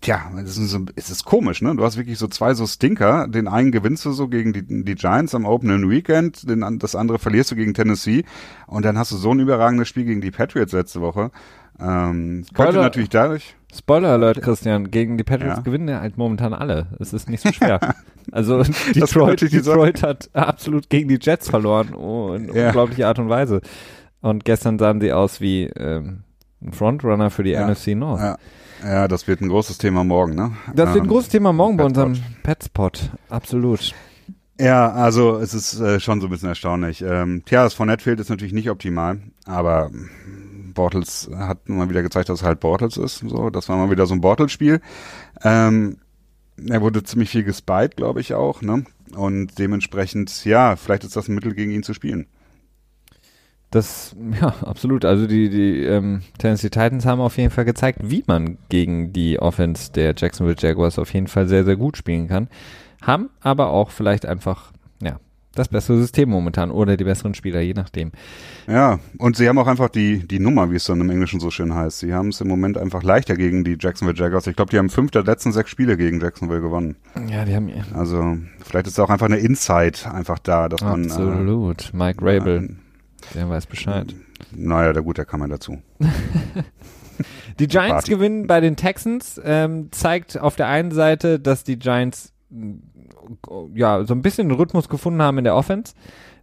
Tja, es ist, so, es ist komisch, ne? Du hast wirklich so zwei so Stinker. Den einen gewinnst du so gegen die, die Giants am Opening Weekend, den, das andere verlierst du gegen Tennessee und dann hast du so ein überragendes Spiel gegen die Patriots letzte Woche. Ähm, könnte natürlich dadurch. Spoiler Alert, Christian, gegen die Patriots ja. gewinnen ja halt momentan alle. Es ist nicht so schwer. also Detroit, Detroit hat absolut gegen die Jets verloren, oh, in ja. unglaublicher Art und Weise. Und gestern sahen sie aus wie ähm, ein Frontrunner für die ja. NFC North. Ja. Ja, das wird ein großes Thema morgen, ne? Das wird ein ähm, großes Thema morgen bei unserem Petspot. Absolut. Ja, also es ist äh, schon so ein bisschen erstaunlich. Ähm, tja, das von fehlt ist natürlich nicht optimal, aber Bortles hat mal wieder gezeigt, dass es halt Bortles ist. So, das war mal wieder so ein Bortles-Spiel. Ähm, er wurde ziemlich viel gespeit, glaube ich auch, ne? Und dementsprechend, ja, vielleicht ist das ein Mittel gegen ihn zu spielen. Das, ja, absolut. Also die, die ähm, Tennessee Titans haben auf jeden Fall gezeigt, wie man gegen die Offense der Jacksonville Jaguars auf jeden Fall sehr, sehr gut spielen kann. Haben aber auch vielleicht einfach, ja, das bessere System momentan oder die besseren Spieler, je nachdem. Ja, und sie haben auch einfach die, die Nummer, wie es dann im Englischen so schön heißt. Sie haben es im Moment einfach leichter gegen die Jacksonville Jaguars. Ich glaube, die haben fünf der letzten sechs Spiele gegen Jacksonville gewonnen. Ja, die haben. Also, vielleicht ist auch einfach eine Insight einfach da, dass man. Absolut. Äh, Mike Rabel. Äh, der weiß Bescheid. Naja, der gut, der kann man dazu. die Giants Party. gewinnen bei den Texans, ähm, zeigt auf der einen Seite, dass die Giants ja so ein bisschen Rhythmus gefunden haben in der Offense.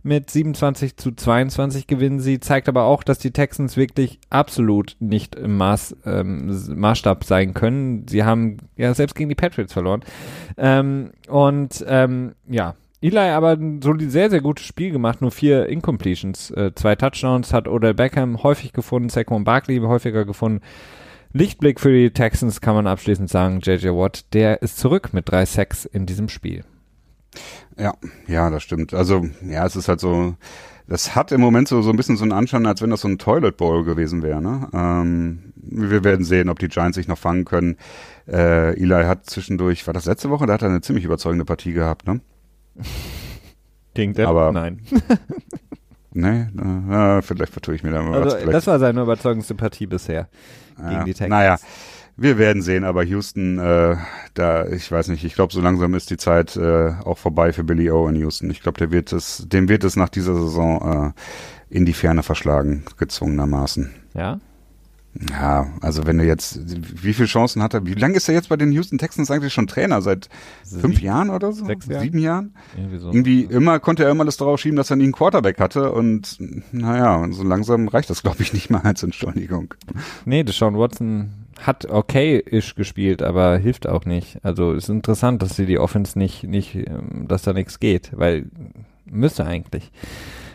Mit 27 zu 22 gewinnen sie, zeigt aber auch, dass die Texans wirklich absolut nicht im Maß, ähm, Maßstab sein können. Sie haben ja selbst gegen die Patriots verloren. Ähm, und ähm, ja, Eli aber so ein sehr, sehr gutes Spiel gemacht, nur vier Incompletions. Äh, zwei Touchdowns hat Odell Beckham häufig gefunden, Saquon Barkley häufiger gefunden. Lichtblick für die Texans kann man abschließend sagen, JJ Watt, der ist zurück mit drei Sacks in diesem Spiel. Ja, ja, das stimmt. Also, ja, es ist halt so, das hat im Moment so, so ein bisschen so einen Anschein, als wenn das so ein Toilet Bowl gewesen wäre. Ne? Ähm, wir werden sehen, ob die Giants sich noch fangen können. Äh, Eli hat zwischendurch, war das letzte Woche, da hat er eine ziemlich überzeugende Partie gehabt, ne? Gegen Denver? Aber, Nein. nee, äh, vielleicht vertue ich mir da mal also, was. Das war seine überzeugendste Partie bisher gegen ja, die Texans. Naja, wir werden sehen, aber Houston, äh, da, ich weiß nicht, ich glaube, so langsam ist die Zeit äh, auch vorbei für Billy O in Houston. Ich glaube, der wird es, dem wird es nach dieser Saison äh, in die Ferne verschlagen, gezwungenermaßen. Ja? Ja, also wenn du jetzt, wie viele Chancen hat er? Wie lange ist er jetzt bei den Houston Texans eigentlich schon Trainer? Seit Sieben, fünf Jahren oder so? Sechs Jahren? Sieben Jahren? Irgendwie, so. Irgendwie immer konnte er immer das darauf schieben, dass er nie einen Quarterback hatte und naja, so langsam reicht das, glaube ich, nicht mal als Entschuldigung. Nee, Deshaun Watson hat okay-ish gespielt, aber hilft auch nicht. Also ist interessant, dass sie die Offense nicht, nicht, ähm, dass da nichts geht, weil müsste eigentlich.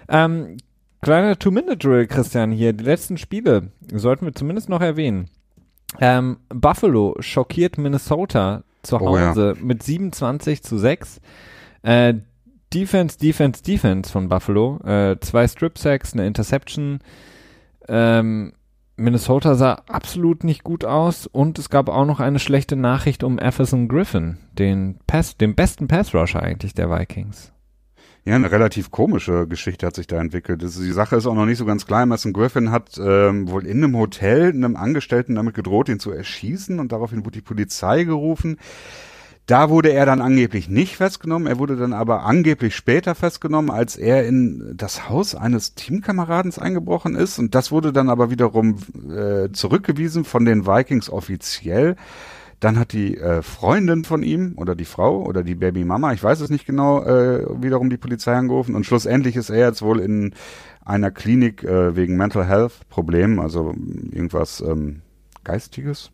Ähm, Kleiner Two-Minute-Drill, Christian, hier. Die letzten Spiele sollten wir zumindest noch erwähnen. Ähm, Buffalo schockiert Minnesota zu Hause oh, ja. mit 27 zu 6. Äh, Defense, Defense, Defense von Buffalo. Äh, zwei Strip-Sacks, eine Interception. Ähm, Minnesota sah absolut nicht gut aus und es gab auch noch eine schlechte Nachricht um Everson Griffin, den Pass, den besten Pass-Rusher eigentlich der Vikings. Ja, eine relativ komische Geschichte hat sich da entwickelt. Das, die Sache ist auch noch nicht so ganz klar. Mason Griffin hat ähm, wohl in einem Hotel einem Angestellten damit gedroht, ihn zu erschießen und daraufhin wurde die Polizei gerufen. Da wurde er dann angeblich nicht festgenommen. Er wurde dann aber angeblich später festgenommen, als er in das Haus eines Teamkameradens eingebrochen ist. Und das wurde dann aber wiederum äh, zurückgewiesen von den Vikings offiziell. Dann hat die äh, Freundin von ihm oder die Frau oder die Babymama, ich weiß es nicht genau, äh, wiederum die Polizei angerufen. Und schlussendlich ist er jetzt wohl in einer Klinik äh, wegen Mental Health Problemen, also irgendwas ähm, Geistiges.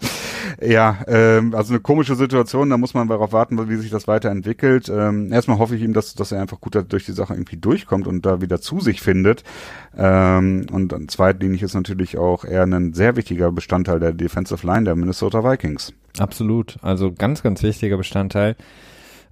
ja, ähm, also eine komische Situation, da muss man darauf warten, wie sich das weiterentwickelt. Ähm, erstmal hoffe ich ihm, dass, dass er einfach gut durch die Sache irgendwie durchkommt und da wieder zu sich findet. Ähm, und zweitlinig ist natürlich auch er ein sehr wichtiger Bestandteil der Defensive Line der Minnesota Vikings. Absolut, also ganz, ganz wichtiger Bestandteil.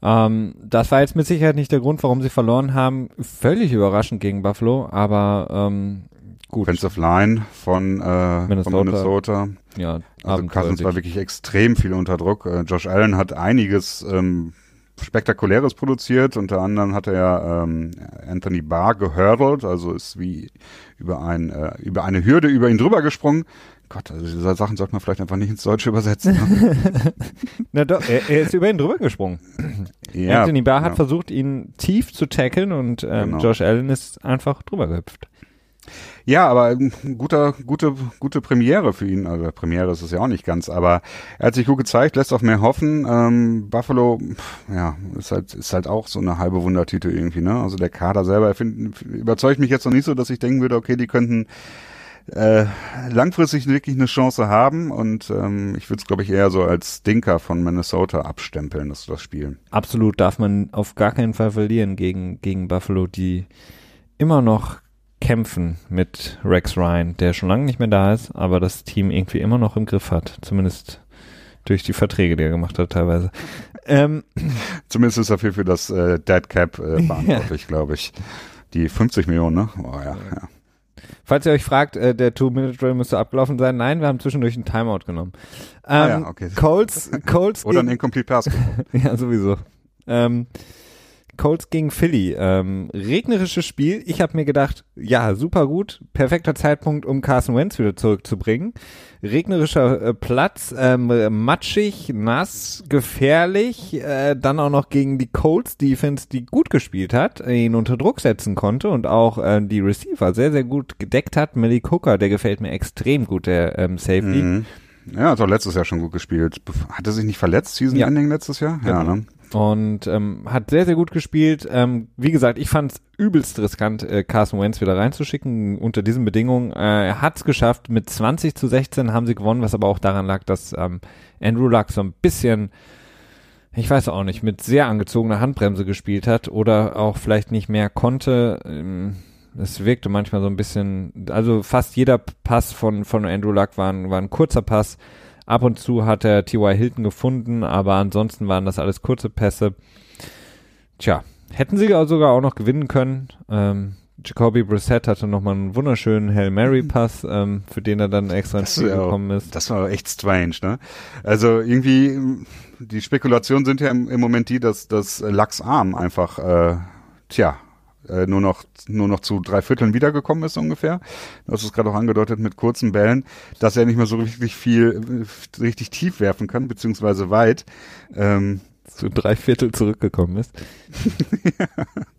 Ähm, das war jetzt mit Sicherheit nicht der Grund, warum sie verloren haben. Völlig überraschend gegen Buffalo, aber ähm, Gut. Offensive Line von, äh, Minnesota. von Minnesota. Ja, also Cousins war wirklich extrem viel unter Druck. Äh, Josh Allen hat einiges ähm, Spektakuläres produziert. Unter anderem hat er ähm, Anthony Barr gehurdelt, also ist wie über, ein, äh, über eine Hürde über ihn drüber gesprungen. Gott, also diese Sachen sollte man vielleicht einfach nicht ins Deutsche übersetzen. Ne? Na doch, er, er, ist über ihn drüber gesprungen. Ja, Anthony Barr hat versucht, ihn tief zu tackeln und ähm, genau. Josh Allen ist einfach drüber gehüpft. Ja, aber guter, gute, gute Premiere für ihn. Also Premiere ist es ja auch nicht ganz, aber er hat sich gut gezeigt, lässt auf mehr hoffen. Ähm, Buffalo, ja, ist halt, ist halt auch so eine halbe Wundertüte irgendwie, ne? Also der Kader selber find, überzeugt mich jetzt noch nicht so, dass ich denken würde, okay, die könnten äh, langfristig wirklich eine Chance haben und ähm, ich würde es, glaube ich, eher so als Stinker von Minnesota abstempeln, das, das Spiel. Absolut, darf man auf gar keinen Fall verlieren gegen, gegen Buffalo, die immer noch kämpfen mit Rex Ryan, der schon lange nicht mehr da ist, aber das Team irgendwie immer noch im Griff hat. Zumindest durch die Verträge, die er gemacht hat teilweise. Ähm, Zumindest ist er für, für das äh, Dead Cap äh, verantwortlich, ja. glaube ich. Die 50 Millionen, ne? Oh, ja, ja. Falls ihr euch fragt, äh, der Two-Minute-Drill müsste abgelaufen sein. Nein, wir haben zwischendurch einen Timeout genommen. Ähm, ah, ja, ähm, okay. Colts, Colts Oder ein Incomplete Pass. ja, sowieso. Ähm, Colts gegen Philly. Ähm, regnerisches Spiel. Ich habe mir gedacht, ja, super gut. Perfekter Zeitpunkt, um Carson Wentz wieder zurückzubringen. Regnerischer äh, Platz, ähm, matschig, nass, gefährlich. Äh, dann auch noch gegen die Colts Defense, die gut gespielt hat, ihn unter Druck setzen konnte und auch äh, die Receiver sehr, sehr gut gedeckt hat. Melly Cooker, der gefällt mir extrem gut, der ähm, Safety. Mhm. Ja, hat auch letztes Jahr schon gut gespielt. Hat er sich nicht verletzt, Season ja. Ending letztes Jahr? Genau. Ja, ne? und ähm, hat sehr, sehr gut gespielt. Ähm, wie gesagt, ich fand es übelst riskant, äh, Carson Wentz wieder reinzuschicken unter diesen Bedingungen. Äh, er hat es geschafft, mit 20 zu 16 haben sie gewonnen, was aber auch daran lag, dass ähm, Andrew Luck so ein bisschen, ich weiß auch nicht, mit sehr angezogener Handbremse gespielt hat oder auch vielleicht nicht mehr konnte. Es wirkte manchmal so ein bisschen, also fast jeder Pass von, von Andrew Luck war ein, war ein kurzer Pass Ab und zu hat er T.Y. Hilton gefunden, aber ansonsten waren das alles kurze Pässe. Tja, hätten sie sogar auch noch gewinnen können. Ähm, Jacoby Brissett hatte nochmal einen wunderschönen Hail Mary Pass, ähm, für den er dann extra ins Spiel gekommen ist. Das war echt strange, ne? Also irgendwie, die Spekulationen sind ja im, im Moment die, dass das Lachs Arm einfach, äh, tja, äh, nur noch nur noch zu drei Vierteln wiedergekommen ist ungefähr. Du hast es gerade auch angedeutet mit kurzen Bällen, dass er nicht mehr so richtig viel, äh, richtig tief werfen kann, beziehungsweise weit. Ähm, zu drei Viertel zurückgekommen ist. ja.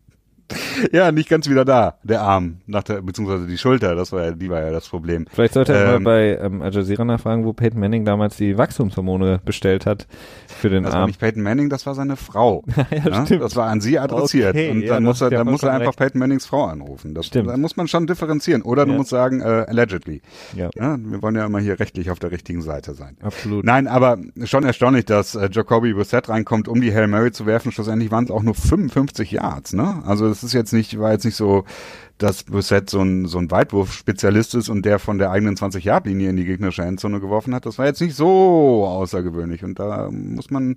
ja, nicht ganz wieder da, der Arm, nach der, beziehungsweise die Schulter, das war ja, die war ja das Problem. Vielleicht sollte er ähm, mal bei ähm, Al Jazeera nachfragen, wo Peyton Manning damals die Wachstumshormone bestellt hat für den das Arm. Das war nicht Peyton Manning, das war seine Frau. ja, ja, ne? stimmt. Das war an sie adressiert. Okay, und dann muss er, dann muss er einfach recht. Peyton Mannings Frau anrufen. Das, stimmt. Da muss man schon differenzieren. Oder du musst sagen, äh, allegedly. Ja. ja. Wir wollen ja immer hier rechtlich auf der richtigen Seite sein. Absolut. Nein, aber schon erstaunlich, dass äh, Jacoby Brissett reinkommt, um die Hail Mary zu werfen. Schlussendlich waren es auch nur 55 Yards, ne? Also es ist jetzt nicht, war jetzt nicht so, dass Brissett so ein, so ein Weitwurf-Spezialist ist und der von der eigenen 20-Yard-Linie in die gegnerische Endzone geworfen hat. Das war jetzt nicht so außergewöhnlich und da muss man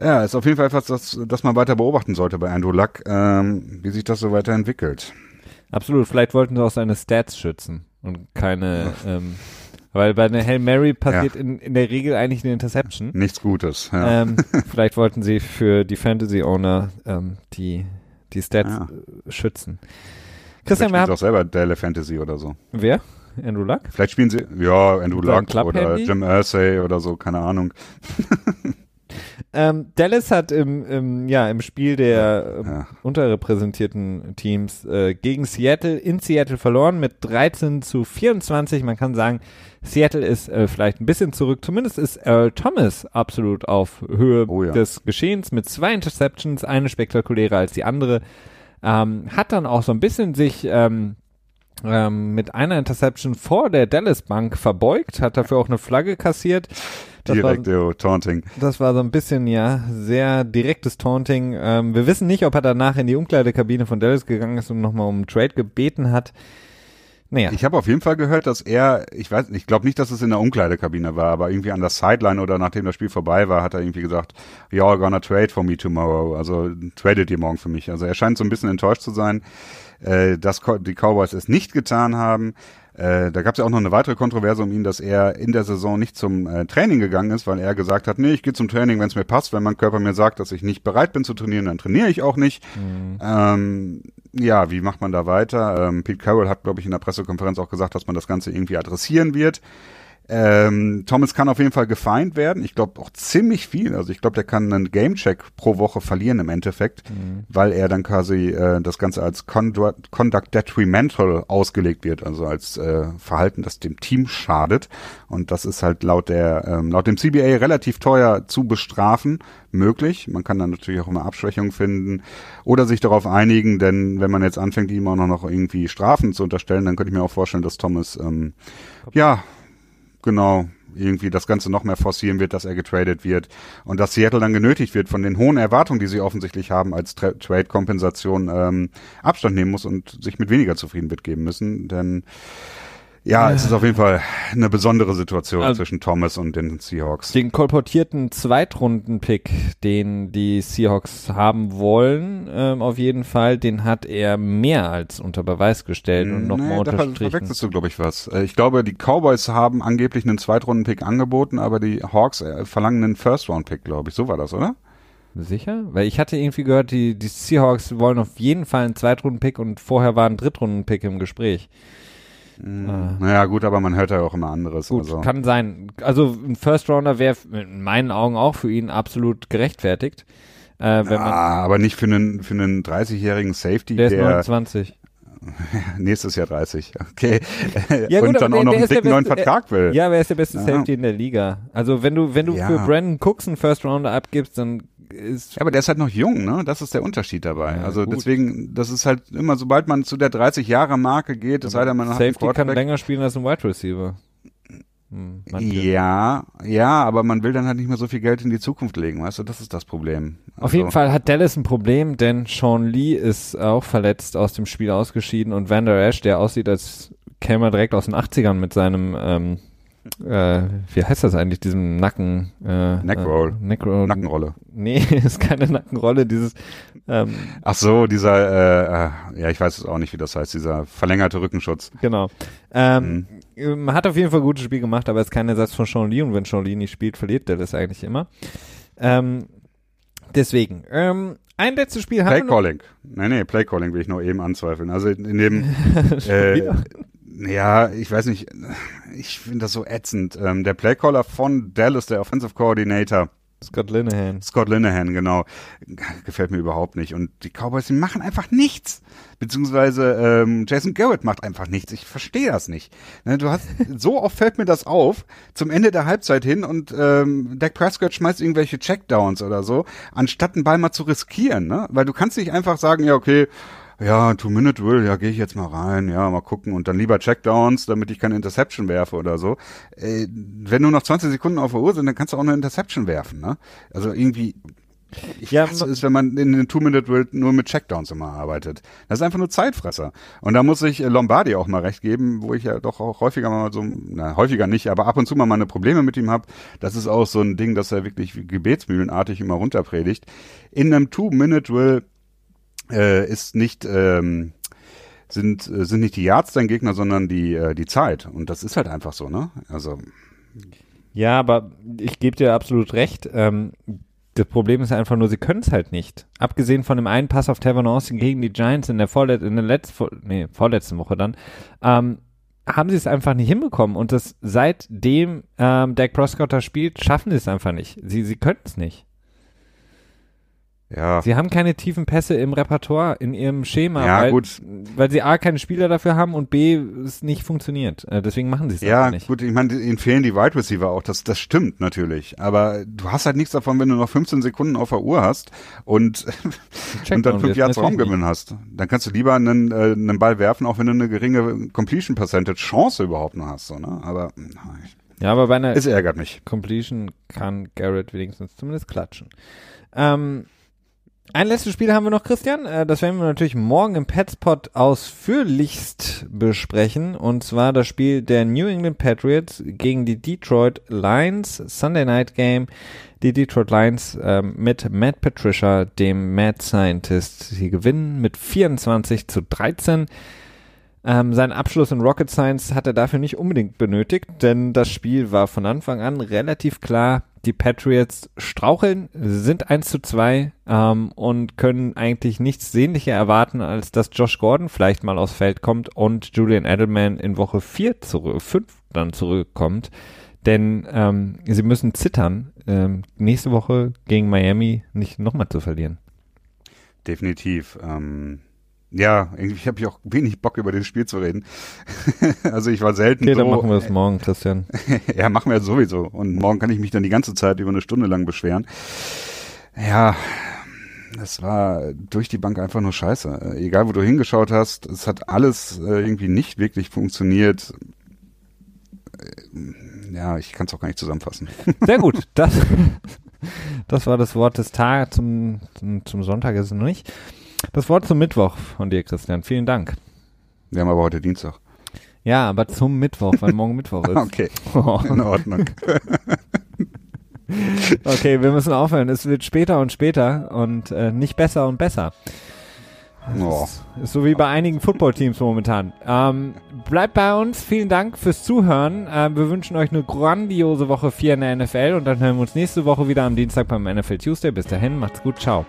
ja, ist auf jeden Fall etwas, das, das man weiter beobachten sollte bei Andrew Luck, ähm, wie sich das so weiterentwickelt. Absolut, vielleicht wollten sie auch seine Stats schützen und keine, ähm, weil bei einer Hail Mary passiert ja. in, in der Regel eigentlich eine Interception. Nichts Gutes. Ja. Ähm, vielleicht wollten sie für die Fantasy Owner ähm, die die Stats ja. Äh, schützen. Christian, wir haben auch selber Dale Fantasy oder so. Wer? Andrew Luck? Vielleicht spielen sie, ja, Andrew Luck oder Jim Irsay oder so, keine Ahnung. Ähm, Dallas hat im, im, ja, im Spiel der ähm, ja. unterrepräsentierten Teams äh, gegen Seattle in Seattle verloren mit 13 zu 24. Man kann sagen, Seattle ist äh, vielleicht ein bisschen zurück. Zumindest ist Earl Thomas absolut auf Höhe oh ja. des Geschehens mit zwei Interceptions, eine spektakulärer als die andere. Ähm, hat dann auch so ein bisschen sich ähm, ähm, mit einer Interception vor der Dallas Bank verbeugt, hat dafür auch eine Flagge kassiert. Direkt, war, Taunting. Das war so ein bisschen, ja, sehr direktes Taunting. Ähm, wir wissen nicht, ob er danach in die Umkleidekabine von Dallas gegangen ist und nochmal um Trade gebeten hat. Naja. Ich habe auf jeden Fall gehört, dass er, ich weiß, ich glaube nicht, dass es in der Umkleidekabine war, aber irgendwie an der Sideline oder nachdem das Spiel vorbei war, hat er irgendwie gesagt, you're gonna trade for me tomorrow. Also tradet ihr morgen für mich. Also er scheint so ein bisschen enttäuscht zu sein, äh, dass die Cowboys es nicht getan haben. Äh, da gab es ja auch noch eine weitere Kontroverse um ihn, dass er in der Saison nicht zum äh, Training gegangen ist, weil er gesagt hat, nee, ich gehe zum Training, wenn es mir passt. Wenn mein Körper mir sagt, dass ich nicht bereit bin zu trainieren, dann trainiere ich auch nicht. Mhm. Ähm, ja, wie macht man da weiter? Ähm, Pete Carroll hat, glaube ich, in der Pressekonferenz auch gesagt, dass man das Ganze irgendwie adressieren wird. Ähm, Thomas kann auf jeden Fall gefeind werden. Ich glaube auch ziemlich viel. Also ich glaube, der kann einen Gamecheck pro Woche verlieren im Endeffekt, mhm. weil er dann quasi äh, das Ganze als Conduct, Conduct Detrimental ausgelegt wird, also als äh, Verhalten, das dem Team schadet. Und das ist halt laut der ähm, laut dem CBA relativ teuer zu bestrafen möglich. Man kann dann natürlich auch immer Abschwächungen finden oder sich darauf einigen, denn wenn man jetzt anfängt, ihm auch noch irgendwie Strafen zu unterstellen, dann könnte ich mir auch vorstellen, dass Thomas ähm, ja genau irgendwie das Ganze noch mehr forcieren wird, dass er getradet wird und dass Seattle dann genötigt wird, von den hohen Erwartungen, die sie offensichtlich haben, als Tra Trade-Kompensation ähm, Abstand nehmen muss und sich mit weniger zufrieden wird geben müssen. Denn ja, es ist auf jeden Fall eine besondere Situation also zwischen Thomas und den Seahawks. Den kolportierten Zweitrunden-Pick, den die Seahawks haben wollen, ähm, auf jeden Fall, den hat er mehr als unter Beweis gestellt und nochmal nee, unterstrichen. Da verwechselst du, glaube ich, was. Äh, ich glaube, die Cowboys haben angeblich einen Zweitrunden-Pick angeboten, aber die Hawks äh, verlangen einen First-Round-Pick, glaube ich. So war das, oder? Sicher? Weil ich hatte irgendwie gehört, die, die Seahawks wollen auf jeden Fall einen Zweitrunden-Pick und vorher war ein Drittrunden-Pick im Gespräch. Mhm. Naja, gut, aber man hört ja auch immer anderes. Gut, also. kann sein. Also ein First Rounder wäre in meinen Augen auch für ihn absolut gerechtfertigt. Äh, wenn ja, man, aber nicht für einen, für einen 30-jährigen Safety, der ist 29. Nächstes Jahr 30, okay. Ja, gut, und dann auch noch einen dicken neuen Vertrag will. Ja, wer ist der beste ja. Safety in der Liga? Also wenn du, wenn du ja. für Brandon Cooks einen First Rounder abgibst, dann ist. Ja, aber der ist halt noch jung, ne? Das ist der Unterschied dabei. Ja, also gut. deswegen, das ist halt immer, sobald man zu der 30 Jahre Marke geht, es sei denn, man hat Safety kann länger spielen als ein Wide Receiver. Hm, ja, ja, aber man will dann halt nicht mehr so viel Geld in die Zukunft legen, weißt du, das ist das Problem. Also Auf jeden Fall hat Dallas ein Problem, denn Sean Lee ist auch verletzt aus dem Spiel ausgeschieden und Vander Ash, der aussieht, als käme er direkt aus den 80ern mit seinem ähm, äh, wie heißt das eigentlich, diesem Nacken? Äh, Neckroll. Äh, Neckroll. Nackenrolle. Nee, ist keine Nackenrolle, dieses. Ähm, Ach so, dieser, äh, ja, ich weiß es auch nicht, wie das heißt, dieser verlängerte Rückenschutz. Genau. Ähm, mhm. Man hat auf jeden Fall ein gutes Spiel gemacht, aber es ist kein Ersatz von Sean Lee und wenn Sean Lee nicht spielt, verliert der das eigentlich immer. Ähm, deswegen, ähm, ein letztes Spiel haben Playcalling. Nee, nee, Playcalling will ich nur eben anzweifeln. Also in dem äh, ja, ich weiß nicht, ich finde das so ätzend. Ähm, der Playcaller von Dallas, der Offensive Coordinator, Scott Linehan. Scott Linehan, genau. Gefällt mir überhaupt nicht. Und die Cowboys, die machen einfach nichts. Beziehungsweise ähm, Jason Garrett macht einfach nichts. Ich verstehe das nicht. Ne, du hast, so oft fällt mir das auf, zum Ende der Halbzeit hin und ähm, Dak Prescott schmeißt irgendwelche Checkdowns oder so, anstatt einen Ball mal zu riskieren. Ne? Weil du kannst nicht einfach sagen, ja, okay, ja, Two-Minute-Drill, ja, gehe ich jetzt mal rein, ja, mal gucken und dann lieber Checkdowns, damit ich keine Interception werfe oder so. Äh, wenn nur noch 20 Sekunden auf der Uhr sind, dann kannst du auch eine Interception werfen, ne? Also irgendwie, ich ja, hasse es, wenn man in den Two-Minute-Drill nur mit Checkdowns immer arbeitet. Das ist einfach nur Zeitfresser. Und da muss ich Lombardi auch mal recht geben, wo ich ja doch auch häufiger mal so, na, häufiger nicht, aber ab und zu mal meine Probleme mit ihm habe. Das ist auch so ein Ding, dass er wirklich gebetsmühlenartig immer runterpredigt. In einem Two-Minute-Drill äh, ist nicht ähm, sind äh, sind nicht die Yards dein Gegner, sondern die äh, die Zeit und das ist halt einfach so, ne? Also ja, aber ich gebe dir absolut recht. Ähm, das Problem ist einfach nur, sie können es halt nicht. Abgesehen von dem einen Pass auf Tavon Austin gegen die Giants in der, Vorlet in der letzten, nee, vorletzten Woche dann, ähm, haben sie es einfach nicht hinbekommen. Und das seitdem ähm, Dak Prescott da spielt, schaffen sie es einfach nicht. Sie, sie können es nicht. Ja. Sie haben keine tiefen Pässe im Repertoire, in ihrem Schema, ja, weil, gut. weil sie A, keine Spieler dafür haben und B, es nicht funktioniert. Äh, deswegen machen sie es ja, nicht. Ja, gut, ich meine, ihnen fehlen die Wide Receiver auch, das, das stimmt natürlich. Aber du hast halt nichts davon, wenn du noch 15 Sekunden auf der Uhr hast und, und dann fünf Yards Raumgewinn hast. Dann kannst du lieber einen, äh, einen Ball werfen, auch wenn du eine geringe Completion Percentage Chance überhaupt noch hast. So, ne? Aber nein. Ja, aber bei einer es ärgert mich. Completion kann Garrett wenigstens zumindest klatschen. Ähm, ein letztes Spiel haben wir noch, Christian. Äh, das werden wir natürlich morgen im Petspot ausführlichst besprechen. Und zwar das Spiel der New England Patriots gegen die Detroit Lions. Sunday Night Game. Die Detroit Lions ähm, mit Matt Patricia, dem Mad Scientist. Sie gewinnen mit 24 zu 13. Ähm, seinen Abschluss in Rocket Science hat er dafür nicht unbedingt benötigt, denn das Spiel war von Anfang an relativ klar. Die Patriots straucheln, sind 1 zu 2 ähm, und können eigentlich nichts sehnlicher erwarten, als dass Josh Gordon vielleicht mal aufs Feld kommt und Julian Edelman in Woche 4 zurück, 5 dann zurückkommt. Denn ähm, sie müssen zittern, ähm, nächste Woche gegen Miami nicht nochmal zu verlieren. Definitiv. Ähm, ja, irgendwie habe ich auch wenig Bock über das Spiel zu reden. also ich war selten okay, so. dann machen wir es morgen, Christian. ja, machen wir sowieso. Und morgen kann ich mich dann die ganze Zeit über eine Stunde lang beschweren. Ja, das war durch die Bank einfach nur scheiße. Egal, wo du hingeschaut hast, es hat alles äh, irgendwie nicht wirklich funktioniert. Äh, ja, ich kann es auch gar nicht zusammenfassen. Sehr gut. Das, das war das Wort des Tages. Zum, zum Sonntag ist es noch nicht. Das Wort zum Mittwoch von dir, Christian. Vielen Dank. Wir haben aber heute Dienstag. Ja, aber zum Mittwoch, weil morgen Mittwoch ist. Okay. In Ordnung. okay, wir müssen aufhören. Es wird später und später und äh, nicht besser und besser. Oh. Ist, ist, so wie bei einigen Footballteams momentan. Ähm, bleibt bei uns. Vielen Dank fürs Zuhören. Äh, wir wünschen euch eine grandiose Woche 4 in der NFL und dann hören wir uns nächste Woche wieder am Dienstag beim NFL Tuesday. Bis dahin, macht's gut. Ciao.